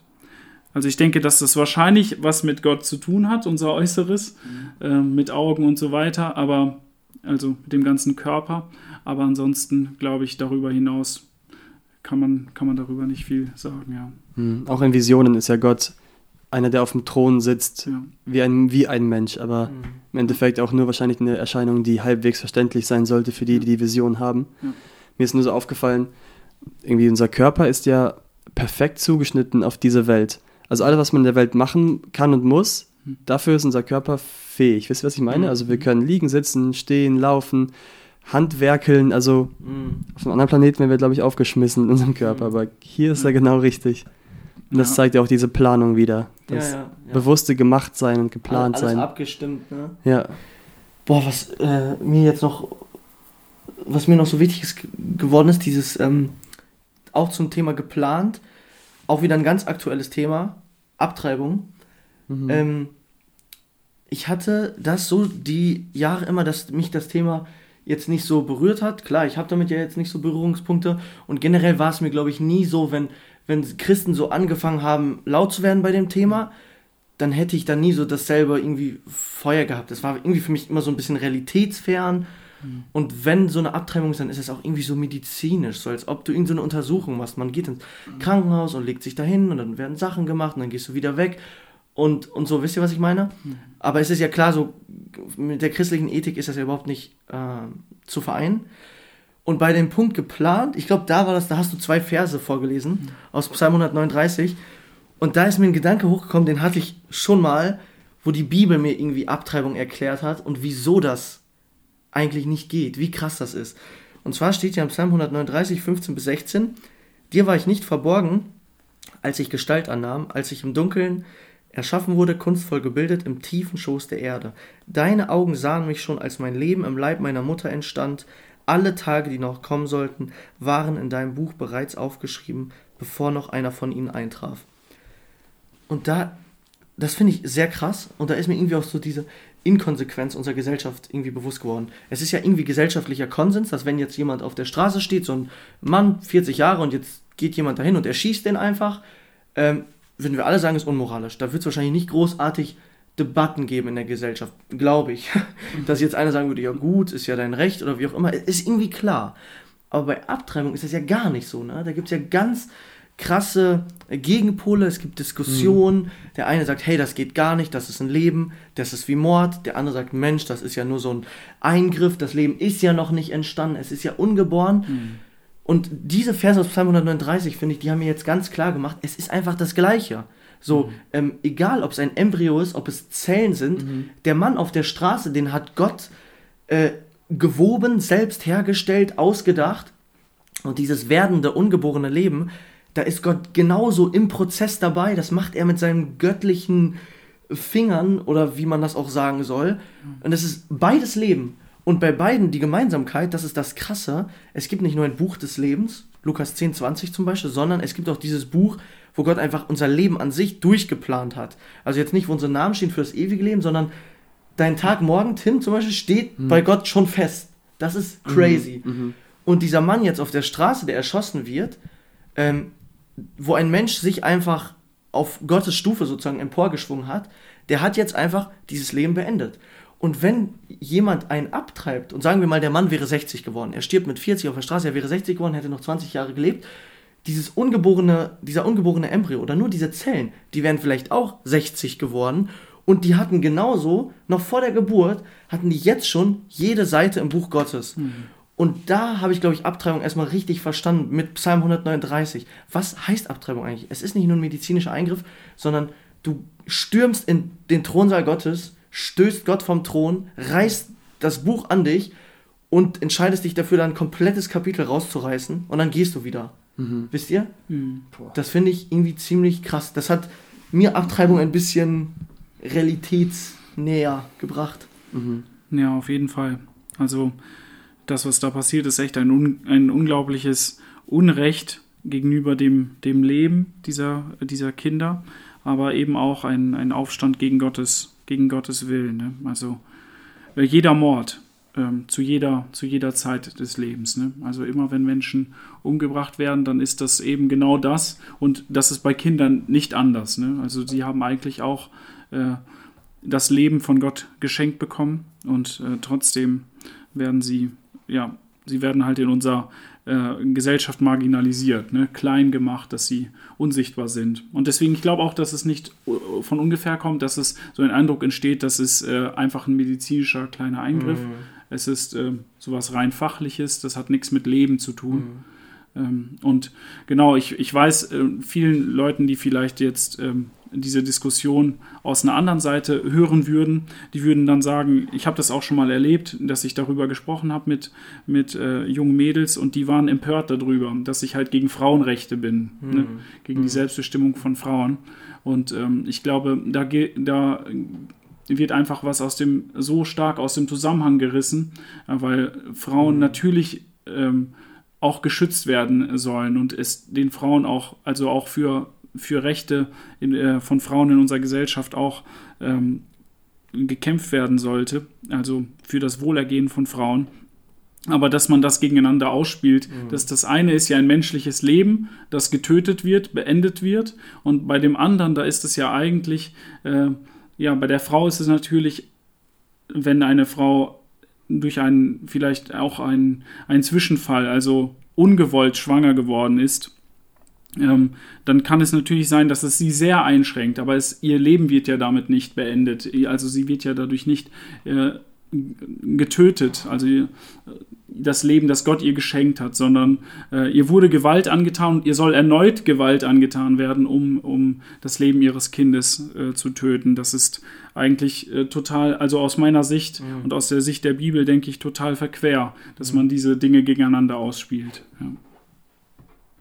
Also ich denke, dass das wahrscheinlich was mit Gott zu tun hat, unser Äußeres, mhm. äh, mit Augen und so weiter, aber also mit dem ganzen Körper. Aber ansonsten glaube ich, darüber hinaus kann man, kann man darüber nicht viel sagen, ja. Mhm. Auch in Visionen ist ja Gott einer, der auf dem Thron sitzt, ja. wie, ein, wie ein Mensch, aber mhm. im Endeffekt auch nur wahrscheinlich eine Erscheinung, die halbwegs verständlich sein sollte für die, die die Vision haben. Ja. Mir ist nur so aufgefallen, irgendwie unser Körper ist ja perfekt zugeschnitten auf diese Welt. Also alles, was man in der Welt machen kann und muss, hm. Dafür ist unser Körper fähig. Wisst ihr, was ich meine? Mhm. Also wir können liegen, sitzen, stehen, laufen, Handwerkeln. Also mhm. auf einem anderen Planeten wären wir, glaube ich, aufgeschmissen in unserem Körper. Mhm. Aber hier ist er genau richtig. Und das ja. zeigt ja auch diese Planung wieder. Das ja, ja, bewusste Gemachtsein und geplant alles, sein. Alles abgestimmt, ne? Ja. Boah, was äh, mir jetzt noch, was mir noch so wichtig ist, geworden ist, dieses, ähm, auch zum Thema geplant, auch wieder ein ganz aktuelles Thema, Abtreibung. Mhm. Ähm, ich hatte das so die Jahre immer, dass mich das Thema jetzt nicht so berührt hat. Klar, ich habe damit ja jetzt nicht so Berührungspunkte und generell war es mir, glaube ich, nie so, wenn, wenn Christen so angefangen haben, laut zu werden bei dem Thema, dann hätte ich da nie so dasselbe irgendwie Feuer gehabt. Das war irgendwie für mich immer so ein bisschen realitätsfern. Mhm. Und wenn so eine Abtreibung ist, dann ist es auch irgendwie so medizinisch, so als ob du in so eine Untersuchung machst. Man geht ins mhm. Krankenhaus und legt sich dahin und dann werden Sachen gemacht und dann gehst du wieder weg und, und so, wisst ihr, was ich meine? Mhm. Aber es ist ja klar, so mit der christlichen Ethik ist das ja überhaupt nicht äh, zu vereinen. Und bei dem Punkt geplant, ich glaube, da war das, da hast du zwei Verse vorgelesen mhm. aus Psalm 139. Und da ist mir ein Gedanke hochgekommen, den hatte ich schon mal, wo die Bibel mir irgendwie Abtreibung erklärt hat und wieso das eigentlich nicht geht, wie krass das ist. Und zwar steht ja im Psalm 139, 15 bis 16, dir war ich nicht verborgen, als ich Gestalt annahm, als ich im Dunkeln Erschaffen wurde, kunstvoll gebildet im tiefen Schoß der Erde. Deine Augen sahen mich schon, als mein Leben im Leib meiner Mutter entstand. Alle Tage, die noch kommen sollten, waren in deinem Buch bereits aufgeschrieben, bevor noch einer von ihnen eintraf. Und da, das finde ich sehr krass. Und da ist mir irgendwie auch so diese Inkonsequenz unserer Gesellschaft irgendwie bewusst geworden. Es ist ja irgendwie gesellschaftlicher Konsens, dass wenn jetzt jemand auf der Straße steht, so ein Mann, 40 Jahre, und jetzt geht jemand dahin und er schießt den einfach, ähm, würden wir alle sagen, ist unmoralisch. Da wird es wahrscheinlich nicht großartig Debatten geben in der Gesellschaft, glaube ich. *laughs* Dass jetzt einer sagen würde, ja gut, ist ja dein Recht oder wie auch immer, ist irgendwie klar. Aber bei Abtreibung ist das ja gar nicht so. Ne? Da gibt es ja ganz krasse Gegenpole, es gibt Diskussionen. Mhm. Der eine sagt, hey, das geht gar nicht, das ist ein Leben, das ist wie Mord. Der andere sagt, Mensch, das ist ja nur so ein Eingriff, das Leben ist ja noch nicht entstanden, es ist ja ungeboren. Mhm. Und diese Verse aus Psalm 139, finde ich, die haben mir jetzt ganz klar gemacht, es ist einfach das Gleiche. So, mhm. ähm, egal ob es ein Embryo ist, ob es Zellen sind, mhm. der Mann auf der Straße, den hat Gott äh, gewoben, selbst hergestellt, ausgedacht. Und dieses werdende, ungeborene Leben, da ist Gott genauso im Prozess dabei. Das macht er mit seinen göttlichen Fingern oder wie man das auch sagen soll. Mhm. Und es ist beides Leben. Und bei beiden die Gemeinsamkeit, das ist das Krasse, es gibt nicht nur ein Buch des Lebens, Lukas 10, 20 zum Beispiel, sondern es gibt auch dieses Buch, wo Gott einfach unser Leben an sich durchgeplant hat. Also jetzt nicht, wo unsere Namen stehen für das ewige Leben, sondern dein Tag morgen, Tim zum Beispiel, steht mhm. bei Gott schon fest. Das ist crazy. Mhm. Mhm. Und dieser Mann jetzt auf der Straße, der erschossen wird, ähm, wo ein Mensch sich einfach auf Gottes Stufe sozusagen emporgeschwungen hat, der hat jetzt einfach dieses Leben beendet. Und wenn jemand einen abtreibt, und sagen wir mal, der Mann wäre 60 geworden, er stirbt mit 40 auf der Straße, er wäre 60 geworden, hätte noch 20 Jahre gelebt, dieses ungeborene, dieser ungeborene Embryo oder nur diese Zellen, die wären vielleicht auch 60 geworden Und die hatten genauso, noch vor der Geburt, hatten die jetzt schon jede Seite im Buch Gottes. Mhm. Und da habe ich, glaube ich, Abtreibung erstmal richtig verstanden mit Psalm 139. Was heißt Abtreibung eigentlich? Es ist nicht nur ein medizinischer Eingriff, sondern du stürmst in den Thronsaal Gottes, stößt Gott vom Thron, reißt das Buch an dich und entscheidest dich dafür, dann ein komplettes Kapitel rauszureißen und dann gehst du wieder. Mhm. Wisst ihr? Mhm. Das finde ich irgendwie ziemlich krass. Das hat mir Abtreibung ein bisschen realitätsnäher gebracht. Mhm. Ja, auf jeden Fall. Also das, was da passiert, ist echt ein, un ein unglaubliches Unrecht gegenüber dem, dem Leben dieser, dieser Kinder, aber eben auch ein, ein Aufstand gegen Gottes, gegen Gottes Willen. Ne? Also äh, jeder Mord ähm, zu, jeder, zu jeder Zeit des Lebens. Ne? Also immer wenn Menschen umgebracht werden, dann ist das eben genau das und das ist bei Kindern nicht anders. Ne? Also sie haben eigentlich auch äh, das Leben von Gott geschenkt bekommen und äh, trotzdem werden sie, ja, sie werden halt in unserer äh, Gesellschaft marginalisiert, ne? klein gemacht, dass sie unsichtbar sind. Und deswegen, ich glaube auch, dass es nicht äh, von ungefähr kommt, dass es so ein Eindruck entsteht, dass es äh, einfach ein medizinischer kleiner Eingriff. Mhm. Es ist äh, sowas rein fachliches, das hat nichts mit Leben zu tun. Ähm, und genau, ich, ich weiß, äh, vielen Leuten, die vielleicht jetzt ähm, diese Diskussion aus einer anderen Seite hören würden, die würden dann sagen, ich habe das auch schon mal erlebt, dass ich darüber gesprochen habe mit, mit äh, jungen Mädels und die waren empört darüber, dass ich halt gegen Frauenrechte bin, ne? gegen die Selbstbestimmung von Frauen. Und ähm, ich glaube, da, da wird einfach was aus dem so stark aus dem Zusammenhang gerissen, weil Frauen natürlich ähm, auch geschützt werden sollen und es den Frauen auch, also auch für, für Rechte in, äh, von Frauen in unserer Gesellschaft auch ähm, gekämpft werden sollte, also für das Wohlergehen von Frauen. Aber dass man das gegeneinander ausspielt, dass das eine ist ja ein menschliches Leben, das getötet wird, beendet wird. Und bei dem anderen, da ist es ja eigentlich, äh, ja, bei der Frau ist es natürlich, wenn eine Frau durch einen, vielleicht auch einen, einen Zwischenfall, also ungewollt schwanger geworden ist, ähm, dann kann es natürlich sein, dass es sie sehr einschränkt, aber es, ihr Leben wird ja damit nicht beendet. Also sie wird ja dadurch nicht äh, getötet, also ihr, das Leben, das Gott ihr geschenkt hat, sondern äh, ihr wurde Gewalt angetan und ihr soll erneut Gewalt angetan werden, um, um das Leben ihres Kindes äh, zu töten. Das ist eigentlich äh, total, also aus meiner Sicht Mhm. und aus der Sicht der Bibel, denke ich, total verquer, dass man diese Dinge gegeneinander ausspielt. Ja.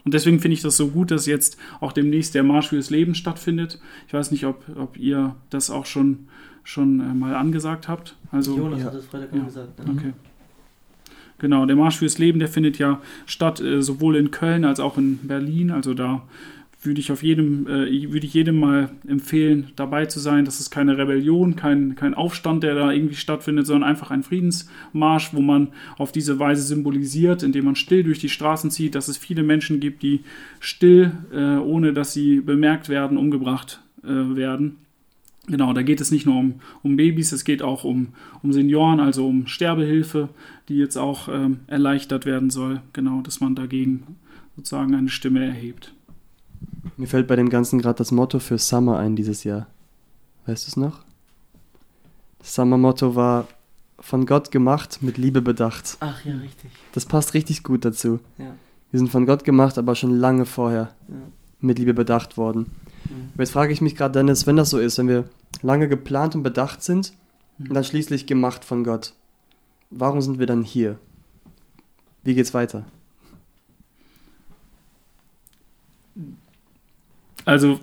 Und deswegen finde ich das so gut, dass jetzt auch demnächst der Marsch fürs Leben stattfindet. Ich weiß nicht, ob, ob ihr das auch schon, schon äh, mal angesagt habt. Also, Jonas ja. hat das Freitag Ja. auch gesagt. Ne? Okay. Genau, der Marsch fürs Leben, der findet ja statt, äh, sowohl in Köln als auch in Berlin. Also da würde ich auf jedem, äh, würde ich jedem mal empfehlen, dabei zu sein. Das ist keine Rebellion, kein, kein Aufstand, der da irgendwie stattfindet, sondern einfach ein Friedensmarsch, wo man auf diese Weise symbolisiert, indem man still durch die Straßen zieht, dass es viele Menschen gibt, die still, äh, ohne dass sie bemerkt werden, umgebracht äh, werden. Genau, da geht es nicht nur um, um Babys, es geht auch um, um Senioren, also um Sterbehilfe, die jetzt auch ähm, erleichtert werden soll. Genau, dass man dagegen sozusagen eine Stimme erhebt. Mir fällt bei dem Ganzen gerade das Motto für Summer ein dieses Jahr. Weißt du es noch? Das Summer-Motto war von Gott gemacht, mit Liebe bedacht. Ach ja, richtig. Das passt richtig gut dazu. Ja. Wir sind von Gott gemacht, aber schon lange vorher Ja. mit Liebe bedacht worden. Mhm. Jetzt frage ich mich gerade, Dennis, wenn das so ist, wenn wir lange geplant und bedacht sind und dann schließlich gemacht von Gott, warum sind wir dann hier? Wie geht's weiter? Also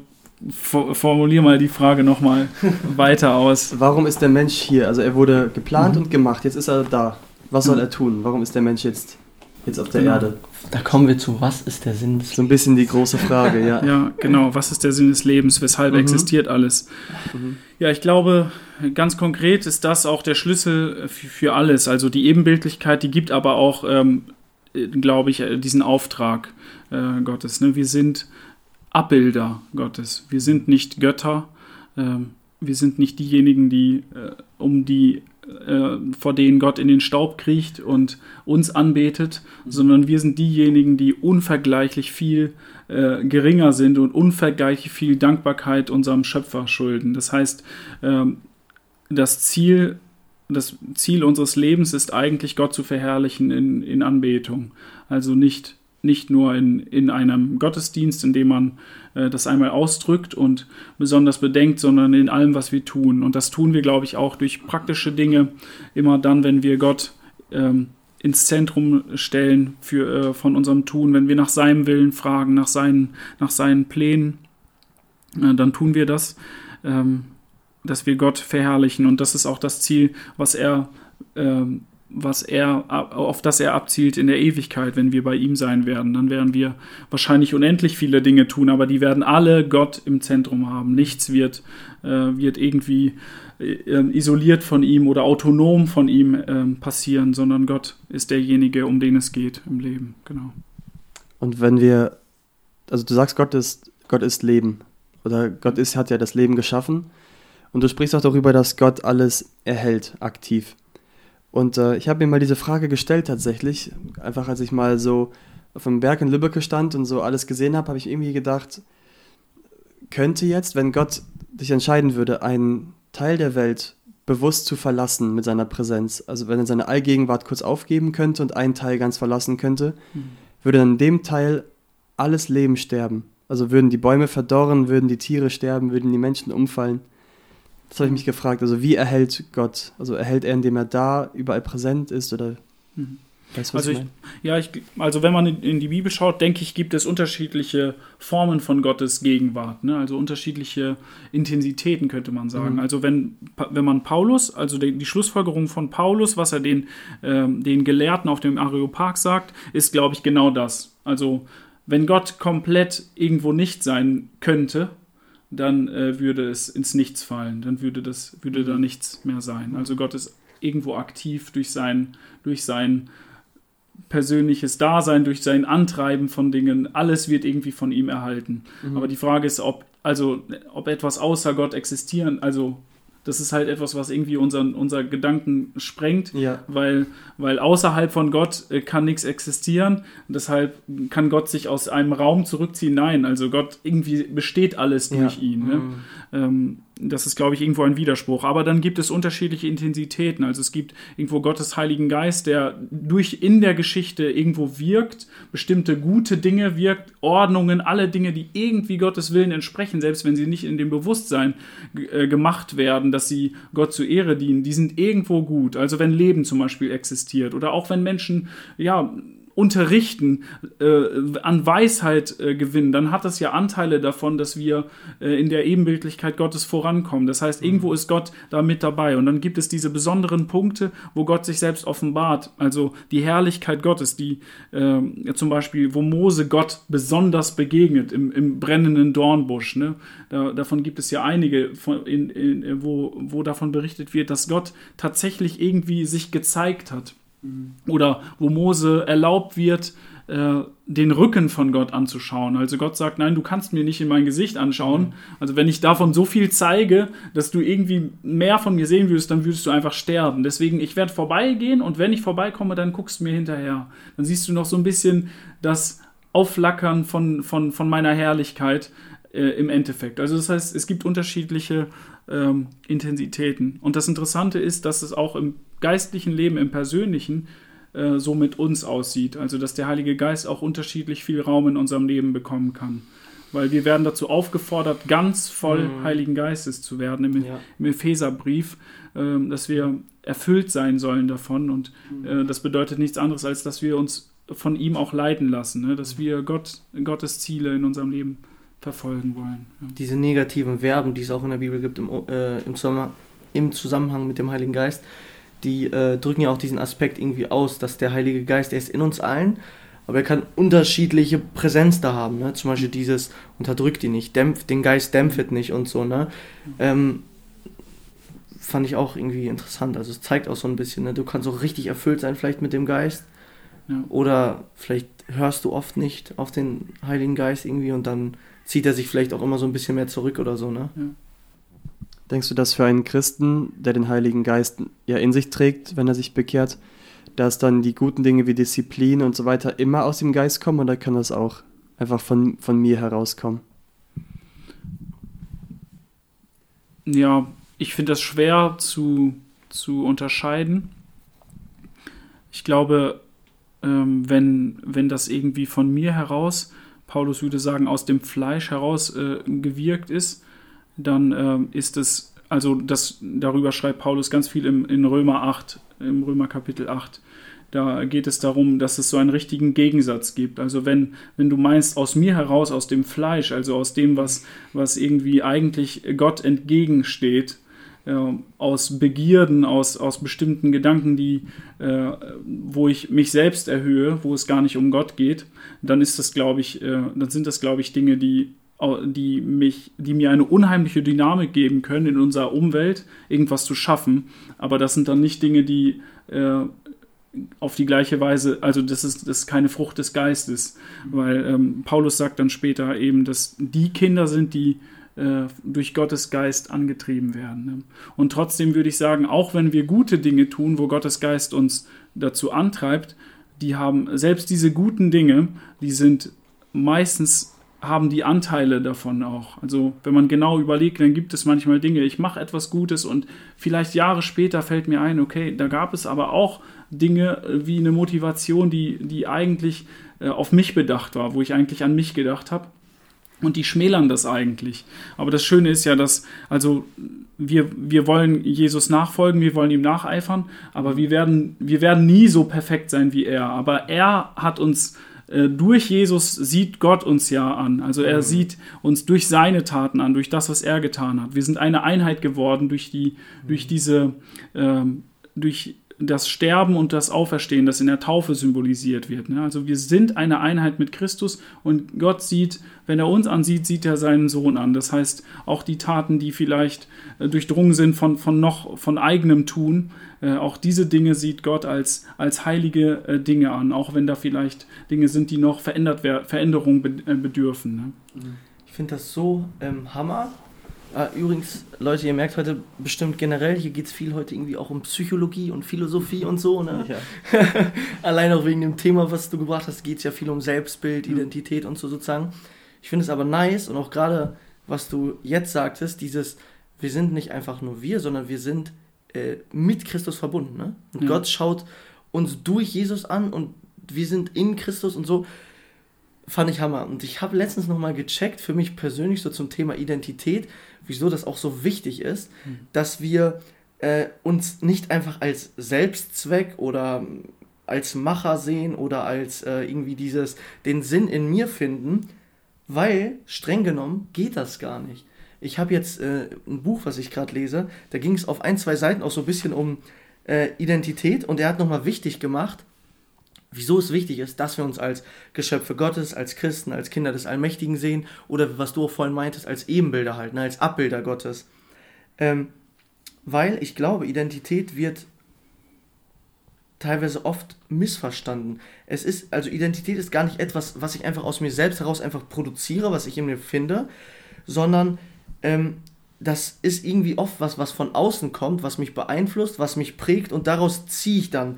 for formulier mal die Frage nochmal *laughs* weiter aus. Warum ist der Mensch hier? Also er wurde geplant und gemacht, jetzt ist er da. Was soll er tun? Warum ist der Mensch jetzt, jetzt auf der Genau. Erde? Da kommen wir zu, was ist der Sinn des So ein bisschen die große Frage, ja. *laughs* Ja, genau. Was ist der Sinn des Lebens? Weshalb Mhm. existiert alles? Mhm. Ja, ich glaube, ganz konkret ist das auch der Schlüssel für, für alles. Also die Ebenbildlichkeit, die gibt aber auch, ähm, äh, glaube ich, äh, diesen Auftrag äh, Gottes. Ne? Wir sind Abbilder Gottes. Wir sind nicht Götter. Ähm, wir sind nicht diejenigen, die äh, um die äh, vor denen Gott in den Staub kriecht und uns anbetet, sondern wir sind diejenigen, die unvergleichlich viel äh, geringer sind und unvergleichlich viel Dankbarkeit unserem Schöpfer schulden. Das heißt, ähm, das Ziel das Ziel unseres Lebens ist eigentlich, Gott zu verherrlichen in, in Anbetung. Also nicht, nicht nur in, in einem Gottesdienst, in dem man äh, das einmal ausdrückt und besonders bedenkt, sondern in allem, was wir tun. Und das tun wir, glaube ich, auch durch praktische Dinge, immer dann, wenn wir Gott ähm, ins Zentrum stellen für, äh, von unserem Tun, wenn wir nach seinem Willen fragen, nach seinen, nach seinen Plänen, äh, dann tun wir das. Ähm, dass wir Gott verherrlichen. Und das ist auch das Ziel, was er, ähm, was er, auf das er abzielt in der Ewigkeit, wenn wir bei ihm sein werden. Dann werden wir wahrscheinlich unendlich viele Dinge tun, aber die werden alle Gott im Zentrum haben. Nichts wird, äh, wird irgendwie äh, isoliert von ihm oder autonom von ihm äh, passieren, sondern Gott ist derjenige, um den es geht im Leben. Genau. Und wenn wir, also du sagst, Gott ist, Gott ist Leben. Oder Gott ist, hat ja das Leben geschaffen. Und du sprichst auch darüber, dass Gott alles erhält, aktiv. Und äh, ich habe mir mal diese Frage gestellt tatsächlich, einfach als ich mal so auf einem Berg in Lübbecke stand und so alles gesehen habe, habe ich irgendwie gedacht, könnte jetzt, wenn Gott sich entscheiden würde, einen Teil der Welt bewusst zu verlassen mit seiner Präsenz, also wenn er seine Allgegenwart kurz aufgeben könnte und einen Teil ganz verlassen könnte, mhm. würde dann in dem Teil alles Leben sterben. Also würden die Bäume verdorren, würden die Tiere sterben, würden die Menschen umfallen. Das habe ich mich gefragt. Also wie erhält Gott? Also erhält er, indem er da überall präsent ist oder? Mhm. Weißt also ich, ja, ich, also wenn man in die Bibel schaut, denke ich, gibt es unterschiedliche Formen von Gottes Gegenwart, ne? also unterschiedliche Intensitäten könnte man sagen. Mhm. Also wenn, wenn man Paulus, also die, die Schlussfolgerung von Paulus, was er den, äh, den Gelehrten auf dem Areopag sagt, ist, glaube ich, genau das. Also wenn Gott komplett irgendwo nicht sein könnte, dann äh, würde es ins Nichts fallen. Dann würde, das, würde da mhm. nichts mehr sein. Also Gott ist irgendwo aktiv durch sein, durch sein persönliches Dasein, durch sein Antreiben von Dingen. Alles wird irgendwie von ihm erhalten. Mhm. Aber die Frage ist, ob, also, ob etwas außer Gott existieren, also das ist halt etwas, was irgendwie unseren, unser Gedanken sprengt, ja. weil, weil außerhalb von Gott äh, kann nichts existieren. deshalb kann Gott sich aus einem Raum zurückziehen. Nein, also Gott irgendwie besteht alles durch ja. ihn. Ne? Mhm. Ähm, das ist, glaube ich, irgendwo ein Widerspruch. Aber dann gibt es unterschiedliche Intensitäten. Also es gibt irgendwo Gottes Heiligen Geist, der durch in der Geschichte irgendwo wirkt, bestimmte gute Dinge wirkt, Ordnungen, alle Dinge, die irgendwie Gottes Willen entsprechen, selbst wenn sie nicht in dem Bewusstsein äh, gemacht werden, dass sie Gott zur Ehre dienen, die sind irgendwo gut. Also wenn Leben zum Beispiel existiert oder auch wenn Menschen, ja, unterrichten, äh, an Weisheit äh, gewinnen, dann hat das ja Anteile davon, dass wir äh, in der Ebenbildlichkeit Gottes vorankommen. Das heißt, irgendwo mhm. ist Gott da mit dabei. Und dann gibt es diese besonderen Punkte, wo Gott sich selbst offenbart. Also die Herrlichkeit Gottes, die ähm, zum Beispiel, wo Mose Gott besonders begegnet, im, im brennenden Dornbusch. Ne? Da, davon gibt es ja einige, von, in, in, wo, wo davon berichtet wird, dass Gott tatsächlich irgendwie sich gezeigt hat. Oder wo Mose erlaubt wird, äh, den Rücken von Gott anzuschauen. Also Gott sagt, nein, du kannst mir nicht in mein Gesicht anschauen. Mhm. Also wenn ich davon so viel zeige, dass du irgendwie mehr von mir sehen würdest, dann würdest du einfach sterben. Deswegen, ich werde vorbeigehen und wenn ich vorbeikomme, dann guckst du mir hinterher. Dann siehst du noch so ein bisschen das Aufflackern von, von, von meiner Herrlichkeit äh, im Endeffekt. Also das heißt, es gibt unterschiedliche ähm, Intensitäten. Und das Interessante ist, dass es auch im geistlichen Leben, im persönlichen, äh, so mit uns aussieht. Also dass der Heilige Geist auch unterschiedlich viel Raum in unserem Leben bekommen kann. Weil wir werden dazu aufgefordert, ganz voll mhm. Heiligen Geistes zu werden im, ja. im Epheserbrief, äh, dass wir erfüllt sein sollen davon. Und mhm. äh, das bedeutet nichts anderes, als dass wir uns von ihm auch leiten lassen, ne? dass wir Gott, Gottes Ziele in unserem Leben verfolgen wollen. Ja. Diese negativen Verben, die es auch in der Bibel gibt, im, äh, im, im Zusammenhang mit dem Heiligen Geist, die äh, drücken ja auch diesen Aspekt irgendwie aus, dass der Heilige Geist, er ist in uns allen, aber er kann unterschiedliche Präsenz da haben. Ne? Zum Beispiel dieses unterdrückt ihn nicht, dämpft, den Geist dämpft nicht und so. Ne? Ähm, fand ich auch irgendwie interessant. Also es zeigt auch so ein bisschen, ne? du kannst auch richtig erfüllt sein vielleicht mit dem Geist. Ja. Oder vielleicht hörst du oft nicht auf den Heiligen Geist irgendwie und dann zieht er sich vielleicht auch immer so ein bisschen mehr zurück oder so. Ne? Ja. Denkst du, dass für einen Christen, der den Heiligen Geist ja in sich trägt, wenn er sich bekehrt, dass dann die guten Dinge wie Disziplin und so weiter immer aus dem Geist kommen oder kann das auch einfach von, von mir herauskommen? Ja, ich finde das schwer zu, zu unterscheiden. Ich glaube, ähm, wenn, wenn das irgendwie von mir heraus, Paulus würde sagen, aus dem Fleisch heraus äh, gewirkt ist, dann äh, ist es, also das, darüber schreibt Paulus ganz viel im, in Römer 8, im Römer Kapitel 8. Da geht es darum, dass es so einen richtigen Gegensatz gibt. Also wenn, wenn du meinst, aus mir heraus, aus dem Fleisch, also aus dem, was, was irgendwie eigentlich Gott entgegensteht, äh, aus Begierden, aus, aus bestimmten Gedanken, die, äh, wo ich mich selbst erhöhe, wo es gar nicht um Gott geht, dann ist das, glaube ich, äh, dann sind das, glaube ich, Dinge, die die, mich, die mir eine unheimliche Dynamik geben können in unserer Umwelt, irgendwas zu schaffen. Aber das sind dann nicht Dinge, die äh, auf die gleiche Weise, also das ist, das ist keine Frucht des Geistes, weil ähm, Paulus sagt dann später eben, dass die Kinder sind, die äh, durch Gottes Geist angetrieben werden. Ne? Und trotzdem würde ich sagen, auch wenn wir gute Dinge tun, wo Gottes Geist uns dazu antreibt, die haben selbst diese guten Dinge, die sind meistens haben die Anteile davon auch. Also wenn man genau überlegt, dann gibt es manchmal Dinge, ich mache etwas Gutes und vielleicht Jahre später fällt mir ein, okay, da gab es aber auch Dinge äh, wie eine Motivation, die, die eigentlich äh, auf mich bedacht war, wo ich eigentlich an mich gedacht habe. Und die schmälern das eigentlich. Aber das Schöne ist ja, dass, also wir, wir wollen Jesus nachfolgen, wir wollen ihm nacheifern, aber wir werden, wir werden nie so perfekt sein wie er. Aber er hat uns durch Jesus sieht Gott uns ja an. Also er mhm. sieht uns durch seine Taten an, durch das, was er getan hat. Wir sind eine Einheit geworden durch die, durch diese, ähm, durch das Sterben und das Auferstehen, das in der Taufe symbolisiert wird. Ne? Also wir sind eine Einheit mit Christus und Gott sieht, wenn er uns ansieht, sieht er seinen Sohn an. Das heißt, auch die Taten, die vielleicht äh, durchdrungen sind von, von noch von eigenem Tun, äh, auch diese Dinge sieht Gott als, als heilige äh, Dinge an, auch wenn da vielleicht Dinge sind, die noch verändert Veränderung bedürfen. Ne? Ich finde das so ähm, Hammer, Ah, übrigens, Leute, ihr merkt heute bestimmt generell, hier geht es viel heute irgendwie auch um Psychologie und Philosophie und so. Ne? Ja. *laughs* Allein auch wegen dem Thema, was du gebracht hast, geht es ja viel um Selbstbild, mhm. Identität und so sozusagen. Ich finde es aber nice und auch gerade, was du jetzt sagtest, dieses, wir sind nicht einfach nur wir, sondern wir sind äh, mit Christus verbunden. Ne? Und ja. Gott schaut uns durch Jesus an und wir sind in Christus und so fand ich Hammer. Und ich habe letztens nochmal gecheckt, für mich persönlich so zum Thema Identität, wieso das auch so wichtig ist, mhm. dass wir äh, uns nicht einfach als Selbstzweck oder als Macher sehen oder als äh, irgendwie dieses, den Sinn in mir finden, weil streng genommen geht das gar nicht. Ich habe jetzt äh, ein Buch, was ich gerade lese, da ging es auf ein, zwei Seiten auch so ein bisschen um äh, Identität und er hat nochmal wichtig gemacht, wieso es wichtig ist, dass wir uns als Geschöpfe Gottes, als Christen, als Kinder des Allmächtigen sehen oder was du auch vorhin meintest, als Ebenbilder halten, als Abbilder Gottes. Ähm, weil ich glaube, Identität wird teilweise oft missverstanden. Es ist, also Identität ist gar nicht etwas, was ich einfach aus mir selbst heraus einfach produziere, was ich in mir finde, sondern ähm, das ist irgendwie oft was, was von außen kommt, was mich beeinflusst, was mich prägt und daraus ziehe ich dann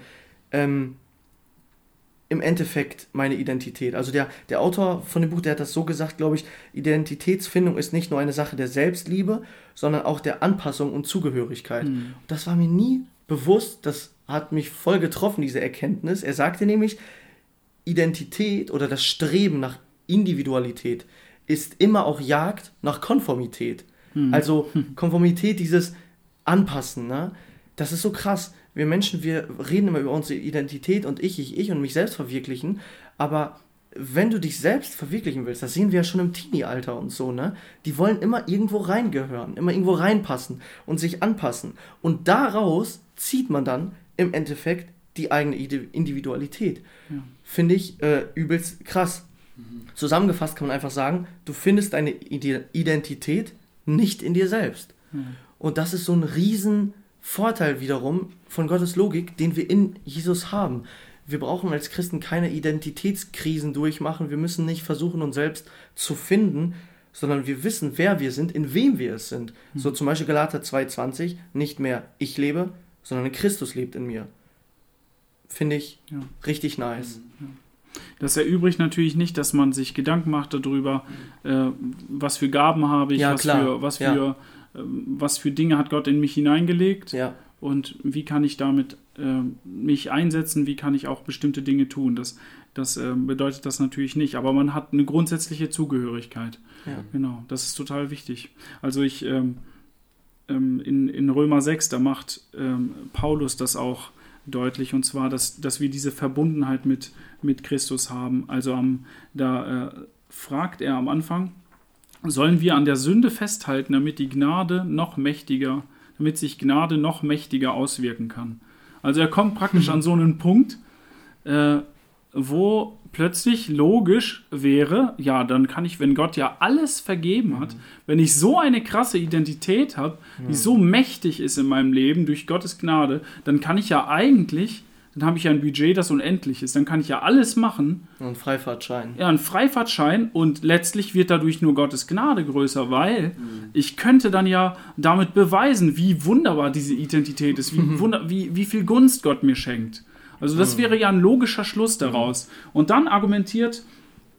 ähm, im Endeffekt meine Identität. Also der, der Autor von dem Buch, der hat das so gesagt, glaube ich, Identitätsfindung ist nicht nur eine Sache der Selbstliebe, sondern auch der Anpassung und Zugehörigkeit. Mhm. Das war mir nie bewusst, das hat mich voll getroffen, diese Erkenntnis. Er sagte nämlich, Identität oder das Streben nach Individualität ist immer auch Jagd nach Konformität. Mhm. Also Konformität, dieses Anpassen, ne? das ist so krass wir Menschen, wir reden immer über unsere Identität und ich, ich, ich und mich selbst verwirklichen, aber wenn du dich selbst verwirklichen willst, das sehen wir ja schon im Teenie-Alter und so, ne? Die wollen immer irgendwo reingehören, immer irgendwo reinpassen und sich anpassen. Und daraus zieht man dann im Endeffekt die eigene Individualität. Ja. Finde ich äh, übelst krass. Mhm. Zusammengefasst kann man einfach sagen, du findest deine Identität nicht in dir selbst. Mhm. Und das ist so ein riesen Vorteil wiederum von Gottes Logik, den wir in Jesus haben. Wir brauchen als Christen keine Identitätskrisen durchmachen. Wir müssen nicht versuchen, uns selbst zu finden, sondern wir wissen, wer wir sind, in wem wir es sind. Mhm. So zum Beispiel Galater 2,20, nicht mehr ich lebe, sondern Christus lebt in mir. Finde ich Ja. richtig nice. Das erübrigt natürlich nicht, dass man sich Gedanken macht darüber, äh, was für Gaben habe ich, Ja, was, klar. für, was, Ja. für, was für Dinge hat Gott in mich hineingelegt Ja, und wie kann ich damit äh, mich einsetzen, wie kann ich auch bestimmte Dinge tun. Das, das äh, bedeutet das natürlich nicht, aber man hat eine grundsätzliche Zugehörigkeit. ja. Genau, das ist total wichtig. Also ich ähm, ähm, in, in Römer 6, da macht ähm, Paulus das auch deutlich, und zwar, dass, dass wir diese Verbundenheit mit, mit Christus haben. Also am, da äh, fragt er am Anfang, sollen wir an der Sünde festhalten, damit die Gnade noch mächtiger, damit sich Gnade noch mächtiger auswirken kann. Also er kommt praktisch an so einen Punkt, äh, wo plötzlich logisch wäre, ja, dann kann ich, wenn Gott ja alles vergeben hat, wenn ich so eine krasse Identität habe, die so mächtig ist in meinem Leben durch Gottes Gnade, dann kann ich ja eigentlich, dann habe ich ja ein Budget, das unendlich ist, dann kann ich ja alles machen, Und Freifahrtschein. ja, ein Freifahrtschein. Und letztlich wird dadurch nur Gottes Gnade größer, weil ich könnte dann ja damit beweisen, wie wunderbar diese Identität ist, wie, wunder wie, wie viel Gunst Gott mir schenkt. Also das wäre ja ein logischer Schluss daraus. Und dann argumentiert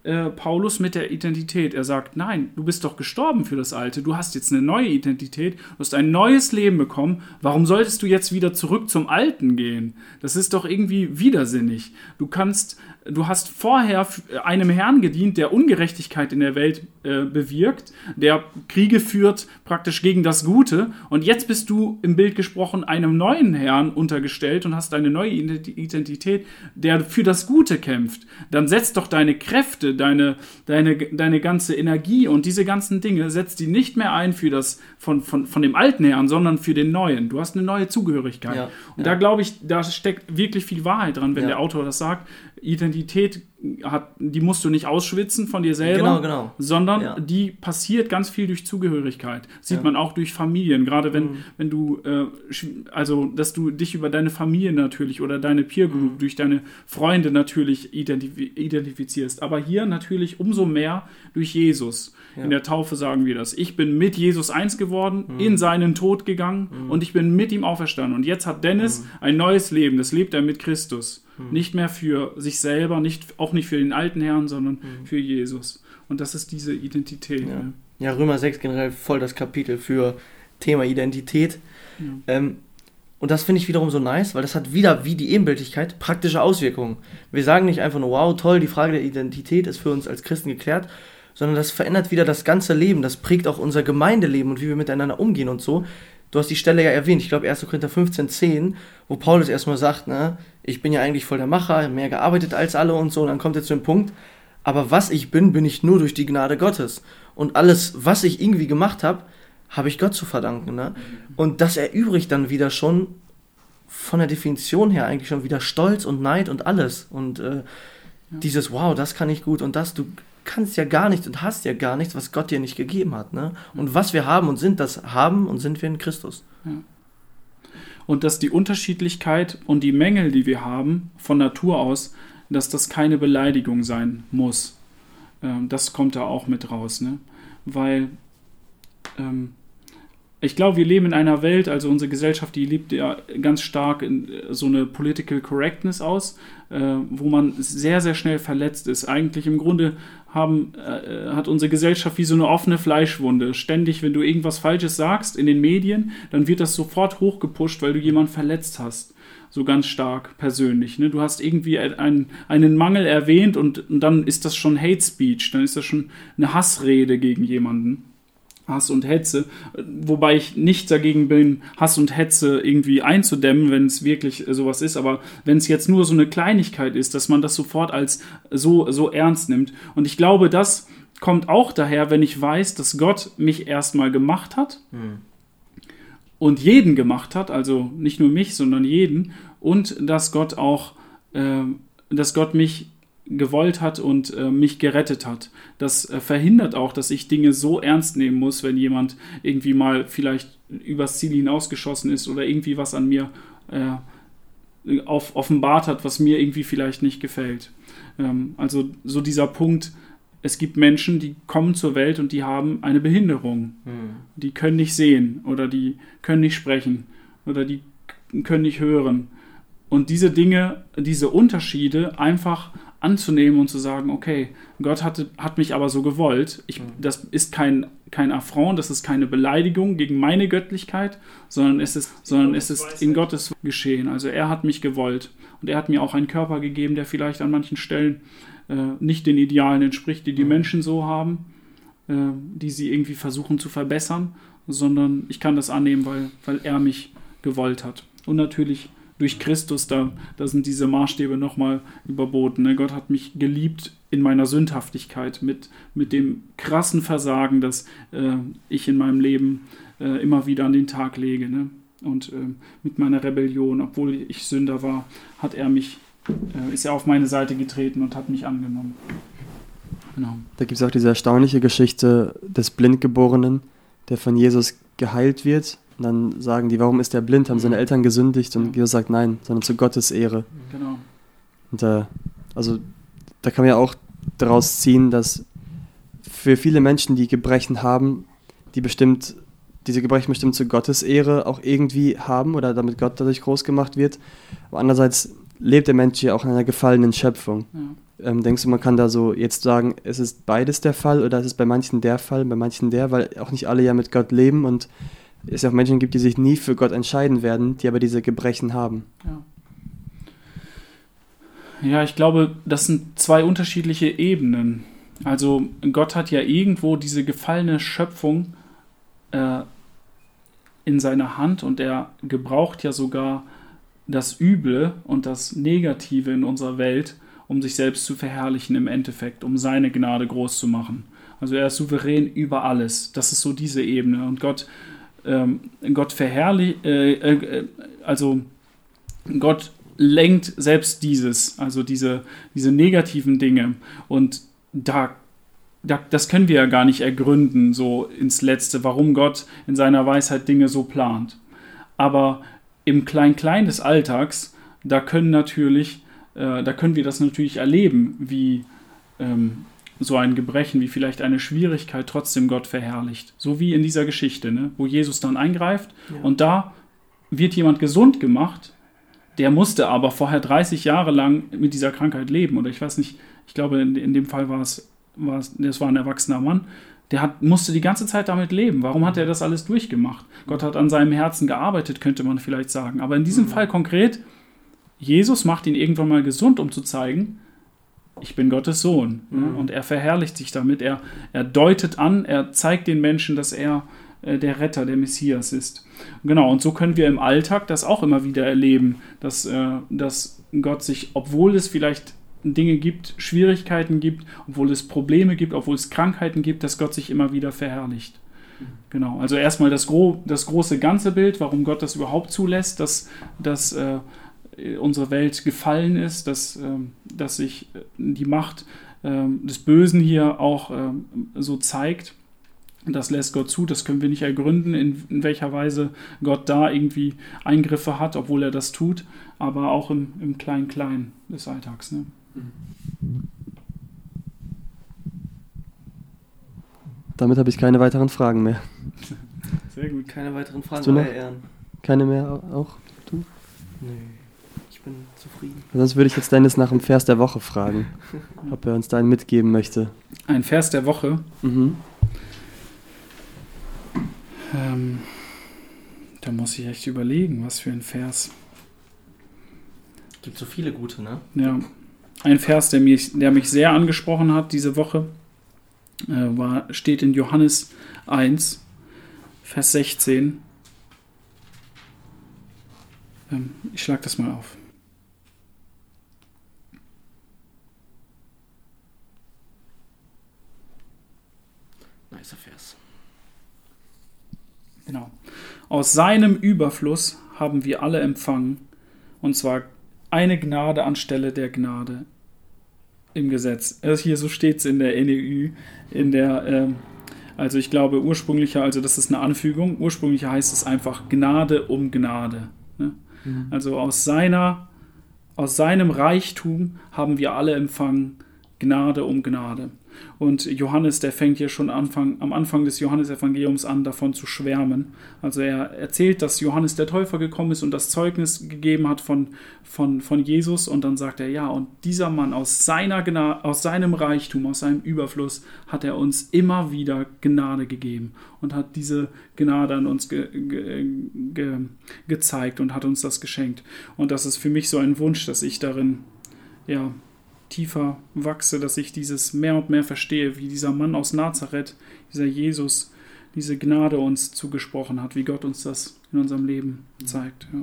äh, Paulus mit der Identität. Er sagt, nein, du bist doch gestorben für das Alte, du hast jetzt eine neue Identität, du hast ein neues Leben bekommen, warum solltest du jetzt wieder zurück zum Alten gehen? Das ist doch irgendwie widersinnig. Du kannst, du hast vorher einem Herrn gedient, der Ungerechtigkeit in der Welt äh, bewirkt, der Kriege führt praktisch gegen das Gute und jetzt bist du im Bild gesprochen einem neuen Herrn untergestellt und hast eine neue Identi- Identität, der für das Gute kämpft. Dann setz doch deine Kräfte, deine, deine, deine ganze Energie und diese ganzen Dinge, setz die nicht mehr ein für das von, von, von dem alten Herrn, sondern für den neuen. Du hast eine neue Zugehörigkeit. Ja, und ja. da glaube ich, da steckt wirklich viel Wahrheit dran, wenn Ja. der Autor das sagt. Identität hat, die musst du nicht ausschwitzen von dir selber, Genau, genau. sondern Ja. die passiert ganz viel durch Zugehörigkeit. Sieht Ja. man auch durch Familien, gerade wenn, Mhm. wenn du, äh, also dass du dich über deine Familie natürlich oder deine Peer Group, Mhm. durch deine Freunde natürlich identif identifizierst. Aber hier natürlich umso mehr durch Jesus. Ja. In der Taufe sagen wir das. Ich bin mit Jesus eins geworden, Mhm. in seinen Tod gegangen und ich bin mit ihm auferstanden. Und jetzt hat Dennis Mhm. ein neues Leben. Das lebt er mit Christus. Nicht mehr für sich selber, nicht, auch nicht für den alten Herrn, sondern für Jesus. Und das ist diese Identität. Mhm. Ja. Ne? Ja, Römer 6 generell voll das Kapitel für Thema Identität. Ja. Ähm, und das finde ich wiederum so nice, weil das hat wieder wie die Ebenbildlichkeit praktische Auswirkungen. Wir sagen nicht einfach nur, wow, toll, die Frage der Identität ist für uns als Christen geklärt, sondern das verändert wieder das ganze Leben. Das prägt auch unser Gemeindeleben und wie wir miteinander umgehen und so. Du hast die Stelle ja erwähnt, ich glaube 1. Korinther 15, 10, wo Paulus erstmal sagt, ne, ich bin ja eigentlich voll der Macher, mehr gearbeitet als alle und so, und dann kommt er zu dem Punkt, aber was ich bin, bin ich nur durch die Gnade Gottes. Und alles, was ich irgendwie gemacht habe, habe ich Gott zu verdanken. Ne? Und das erübrigt dann wieder schon von der Definition her eigentlich schon wieder Stolz und Neid und alles. Und äh, dieses, wow, das kann ich gut und das, du kannst ja gar nichts und hast ja gar nichts, was Gott dir nicht gegeben hat. Ne? Und was wir haben und sind, das haben und sind wir in Christus. Und dass die Unterschiedlichkeit und die Mängel, die wir haben, von Natur aus, dass das keine Beleidigung sein muss. Ähm, das kommt da auch mit raus, ne? Weil ähm, ich glaube, wir leben in einer Welt, also unsere Gesellschaft, die liebt ja ganz stark in äh, so eine Political Correctness aus, äh, wo man sehr, sehr schnell verletzt ist. Eigentlich im Grunde haben, äh, hat unsere Gesellschaft wie so eine offene Fleischwunde. Ständig, wenn du irgendwas Falsches sagst in den Medien, dann wird das sofort hochgepusht, weil du jemanden verletzt hast. So ganz stark persönlich. Ne? Du hast irgendwie ein, einen Mangel erwähnt und, und dann ist das schon Hate Speech, dann ist das schon eine Hassrede gegen jemanden. Hass und Hetze, wobei ich nicht dagegen bin, Hass und Hetze irgendwie einzudämmen, wenn es wirklich sowas ist, aber wenn es jetzt nur so eine Kleinigkeit ist, dass man das sofort als so, so ernst nimmt. Und ich glaube, das kommt auch daher, wenn ich weiß, dass Gott mich erstmal gemacht hat und jeden gemacht hat, also nicht nur mich, sondern jeden, und dass Gott auch, äh, dass Gott mich gewollt hat und äh, mich gerettet hat. Das äh, verhindert auch, dass ich Dinge so ernst nehmen muss, wenn jemand irgendwie mal vielleicht übers Ziel hinausgeschossen ist oder irgendwie was an mir äh, auf, offenbart hat, was mir irgendwie vielleicht nicht gefällt. Ähm, also so dieser Punkt, es gibt Menschen, die kommen zur Welt und die haben eine Behinderung. Mhm. Die können nicht sehen oder die können nicht sprechen oder die können nicht hören. Und diese Dinge, diese Unterschiede einfach anzunehmen und zu sagen, okay, Gott hatte, hat mich aber so gewollt. Ich, das ist kein, kein Affront, das ist keine Beleidigung gegen meine Göttlichkeit, sondern es ist, sondern es ist in Gottes geschehen. Also er hat mich gewollt. Und er hat mir auch einen Körper gegeben, der vielleicht an manchen Stellen äh, nicht den Idealen entspricht, die die Menschen so haben, äh, die sie irgendwie versuchen zu verbessern, sondern ich kann das annehmen, weil, weil er mich gewollt hat. Und natürlich durch Christus, da, da sind diese Maßstäbe nochmal überboten. Ne? Gott hat mich geliebt in meiner Sündhaftigkeit, mit, mit dem krassen Versagen, das äh, ich in meinem Leben äh, immer wieder an den Tag lege. Ne? Und äh, mit meiner Rebellion, obwohl ich Sünder war, hat er mich, äh, ist er auf meine Seite getreten und hat mich angenommen. Genau. Da gibt es auch diese erstaunliche Geschichte des Blindgeborenen, der von Jesus geheilt wird. Und dann sagen die, warum ist der blind? Haben seine Eltern gesündigt? Und Jesus sagt, nein, sondern zu Gottes Ehre. Genau. Und äh, also da kann man ja auch daraus ziehen, dass für viele Menschen, die Gebrechen haben, die bestimmt, diese Gebrechen bestimmt zu Gottes Ehre auch irgendwie haben oder damit Gott dadurch groß gemacht wird. Aber andererseits lebt der Mensch ja auch in einer gefallenen Schöpfung. Ja. Ähm, denkst du, man kann da so jetzt sagen, es ist beides der Fall oder ist es bei manchen der Fall, bei manchen der, weil auch nicht alle ja mit Gott leben und es auch Menschen gibt, die sich nie für Gott entscheiden werden, die aber diese Gebrechen haben. Ja. Ja, ich glaube, das sind zwei unterschiedliche Ebenen. Also Gott hat ja irgendwo diese gefallene Schöpfung äh, in seiner Hand und er gebraucht ja sogar das Üble und das Negative in unserer Welt, um sich selbst zu verherrlichen im Endeffekt, um seine Gnade groß zu machen. Also er ist souverän über alles. Das ist so diese Ebene. Und Gott, ähm, Gott verherrlicht, äh, äh, also Gott lenkt selbst dieses, also diese, diese negativen Dinge. Und da, da, das können wir ja gar nicht ergründen, so ins Letzte, warum Gott in seiner Weisheit Dinge so plant. Aber im Klein-Klein des Alltags, da können natürlich, äh, da können wir das natürlich erleben, wie ähm, so ein Gebrechen, wie vielleicht eine Schwierigkeit trotzdem Gott verherrlicht. So wie in dieser Geschichte, ne? wo Jesus dann eingreift Ja. und da wird jemand gesund gemacht, der musste aber vorher 30 Jahre lang mit dieser Krankheit leben. Oder ich weiß nicht, ich glaube, in, in dem Fall war es, war es, das war ein erwachsener Mann, der hat, musste die ganze Zeit damit leben. Warum hat er das alles durchgemacht? Gott hat an seinem Herzen gearbeitet, könnte man vielleicht sagen. Aber in diesem Mhm. Fall konkret, Jesus macht ihn irgendwann mal gesund, um zu zeigen, ich bin Gottes Sohn. Mhm. Und er verherrlicht sich damit. Er, er deutet an, er zeigt den Menschen, dass er äh, der Retter, der Messias ist. Genau, und so können wir im Alltag das auch immer wieder erleben, dass, äh, dass Gott sich, obwohl es vielleicht Dinge gibt, Schwierigkeiten gibt, obwohl es Probleme gibt, obwohl es Krankheiten gibt, dass Gott sich immer wieder verherrlicht. Genau, also erstmal das, gro das große ganze Bild, warum Gott das überhaupt zulässt, dass, dass äh, unsere Welt gefallen ist, dass, ähm, dass sich äh, die Macht ähm, des Bösen hier auch ähm, so zeigt. Das lässt Gott zu, das können wir nicht ergründen, in, in welcher Weise Gott da irgendwie Eingriffe hat, obwohl er das tut, aber auch im, im Klein-Klein des Alltags. Ne? Damit habe ich keine weiteren Fragen mehr. Sehr gut. Keine weiteren Fragen, du noch? euer Ehren. Keine mehr au- auch? Ich bin zufrieden. Sonst würde ich jetzt Dennis nach dem Vers der Woche fragen, *laughs* ob er uns da einen mitgeben möchte. Ein Vers der Woche. Mhm. Ähm, da muss ich echt überlegen, was für ein Vers. Gibt so viele gute, ne? Ja, ein Vers, der mich, der mich sehr angesprochen hat diese Woche, äh, war, steht in Johannes 1, Vers 16. Ähm, ich schlage das mal auf. Nicer Vers. Genau. Aus seinem Überfluss haben wir alle empfangen, und zwar eine Gnade anstelle der Gnade im Gesetz. Also hier so steht es in der NEU, in der, ähm, also ich glaube ursprünglicher, also das ist eine Anfügung, ursprünglicher heißt es einfach Gnade um Gnade. Ne? Also aus seiner, aus seinem Reichtum haben wir alle empfangen Gnade um Gnade. Und Johannes, der fängt hier schon Anfang, am Anfang des Johannesevangeliums an, davon zu schwärmen. Also er erzählt, dass Johannes der Täufer gekommen ist und das Zeugnis gegeben hat von, von, von Jesus. Und dann sagt er, ja, und dieser Mann aus, seiner aus seinem Reichtum, aus seinem Überfluss, hat er uns immer wieder Gnade gegeben und hat diese Gnade an uns ge ge ge gezeigt und hat uns das geschenkt. Und das ist für mich so ein Wunsch, dass ich darin, ja, tiefer wachse, dass ich dieses mehr und mehr verstehe, wie dieser Mann aus Nazareth, dieser Jesus, diese Gnade uns zugesprochen hat, wie Gott uns das in unserem Leben zeigt. Ja.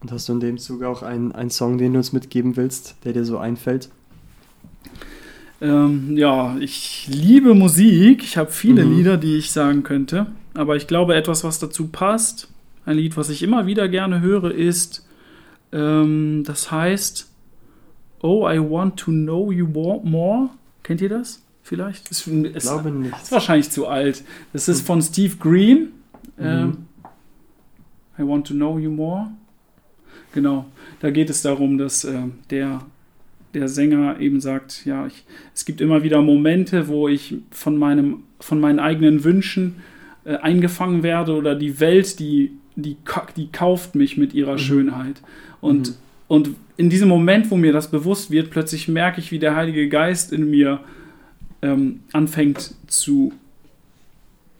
Und hast du in dem Zuge auch einen, einen Song, den du uns mitgeben willst, der dir so einfällt? Ähm, ja, ich liebe Musik. Ich habe viele Mhm. Lieder, die ich sagen könnte. Aber ich glaube, etwas, was dazu passt, ein Lied, was ich immer wieder gerne höre, ist, ähm, das heißt Oh, I Want to Know You More. Kennt ihr das? Vielleicht? Ist, Ich ist, glaube nicht. ist wahrscheinlich zu alt. Das ist von Steve Green. Ähm, Mhm. I Want to Know You More. Genau. Da geht es darum, dass ähm, der, der Sänger eben sagt, ja, ich, es gibt immer wieder Momente, wo ich von, meinem, von meinen eigenen Wünschen äh, eingefangen werde oder die Welt, die, die, die kauft mich mit ihrer Mhm. Schönheit. Und, Mhm. und in diesem Moment, wo mir das bewusst wird, plötzlich merke ich, wie der Heilige Geist in mir ähm, anfängt zu,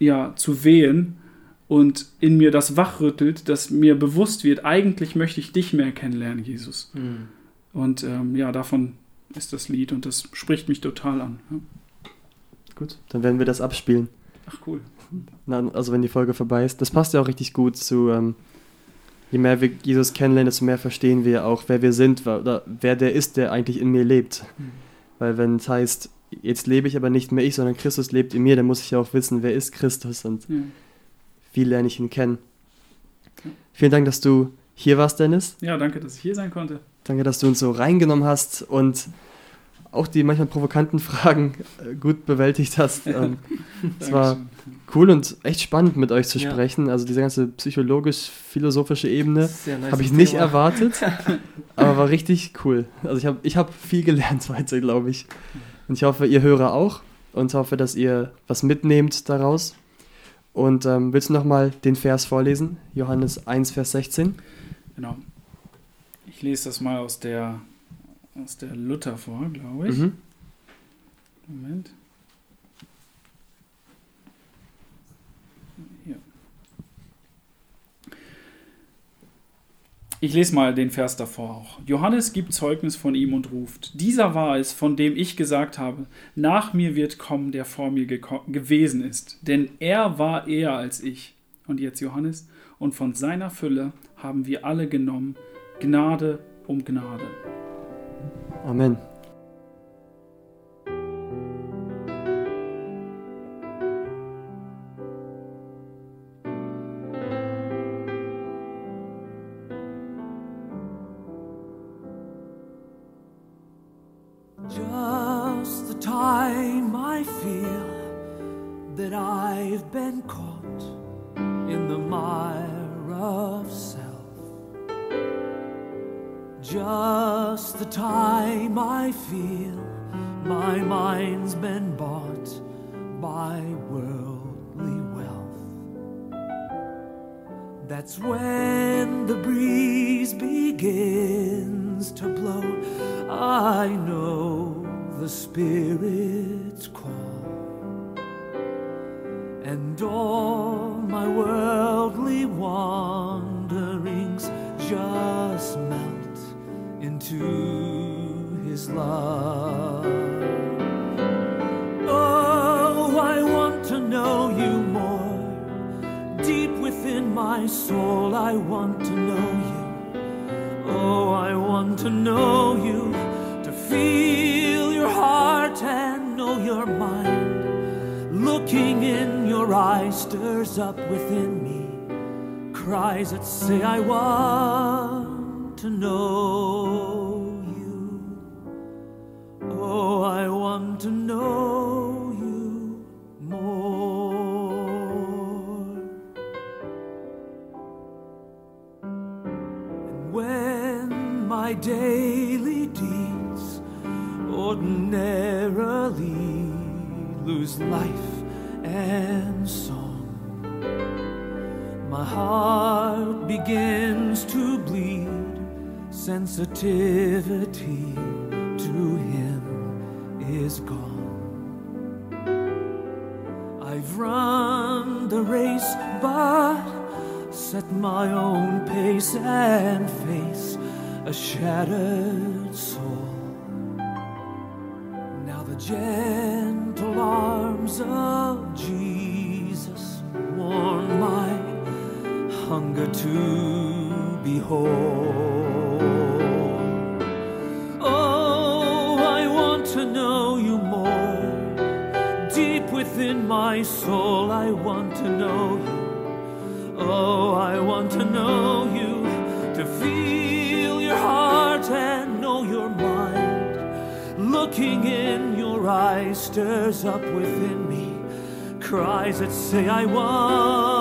ja, zu wehen und in mir das wachrüttelt, dass mir bewusst wird, eigentlich möchte ich dich mehr kennenlernen, Jesus. Mhm. Und ähm, ja, davon ist das Lied und das spricht mich total an. Ja. Gut, dann werden wir das abspielen. Ach cool. Na, also wenn die Folge vorbei ist. Das passt ja auch richtig gut zu, ähm, je mehr wir Jesus kennenlernen, desto mehr verstehen wir auch, wer wir sind oder wer der ist, der eigentlich in mir lebt. Mhm. Weil wenn es heißt, jetzt lebe ich aber nicht mehr ich, sondern Christus lebt in mir, dann muss ich ja auch wissen, wer ist Christus und Ja. wie lerne ich ihn kennen. Vielen Dank, dass du hier warst, Dennis. ja, danke, dass ich hier sein konnte. Danke, dass du uns so reingenommen hast und auch die manchmal provokanten *laughs* Fragen äh, gut bewältigt hast. *laughs* Ähm, Es war cool und echt spannend mit euch zu Ja. sprechen. Also diese ganze psychologisch-philosophische Ebene nice habe ich nicht Thema. erwartet, *laughs* aber war richtig cool. Also ich habe ich hab viel gelernt heute, glaube ich. Und ich hoffe, ihr Hörer auch und hoffe, dass ihr was mitnehmt daraus. Und ähm, willst du nochmal den Vers vorlesen? Johannes 1, Vers 16. Genau. Ich lese das mal aus der, aus der Luther vor, glaube ich. Mhm. Moment. Hier. Ich lese mal den Vers davor auch. Johannes gibt Zeugnis von ihm und ruft, dieser war es, von dem ich gesagt habe, nach mir wird kommen, der vor mir gewesen ist, denn er war eher als ich. Und jetzt Johannes, und von seiner Fülle haben wir alle genommen, Gnade um Gnade. Amen. Begins to bleed, sensitivity to him is gone. I've run the race, but set my own pace and face a shattered soul. Now the gentle arms of Jesus warm my hunger to behold. Oh, I want to know you more. Deep within my soul, I want to know you. Oh, I want to know you, to feel your heart and know your mind. Looking in your eyes stirs up within me cries that say, I want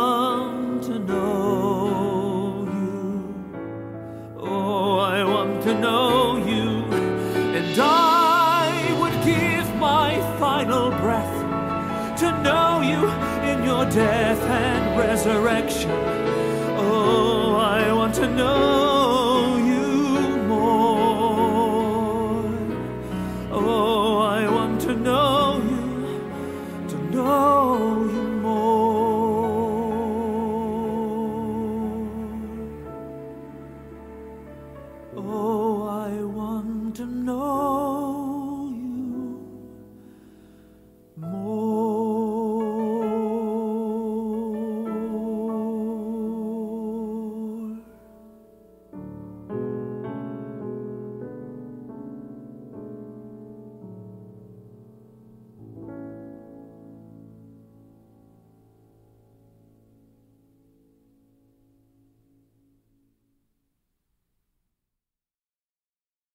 resurrection. Oh, I want to know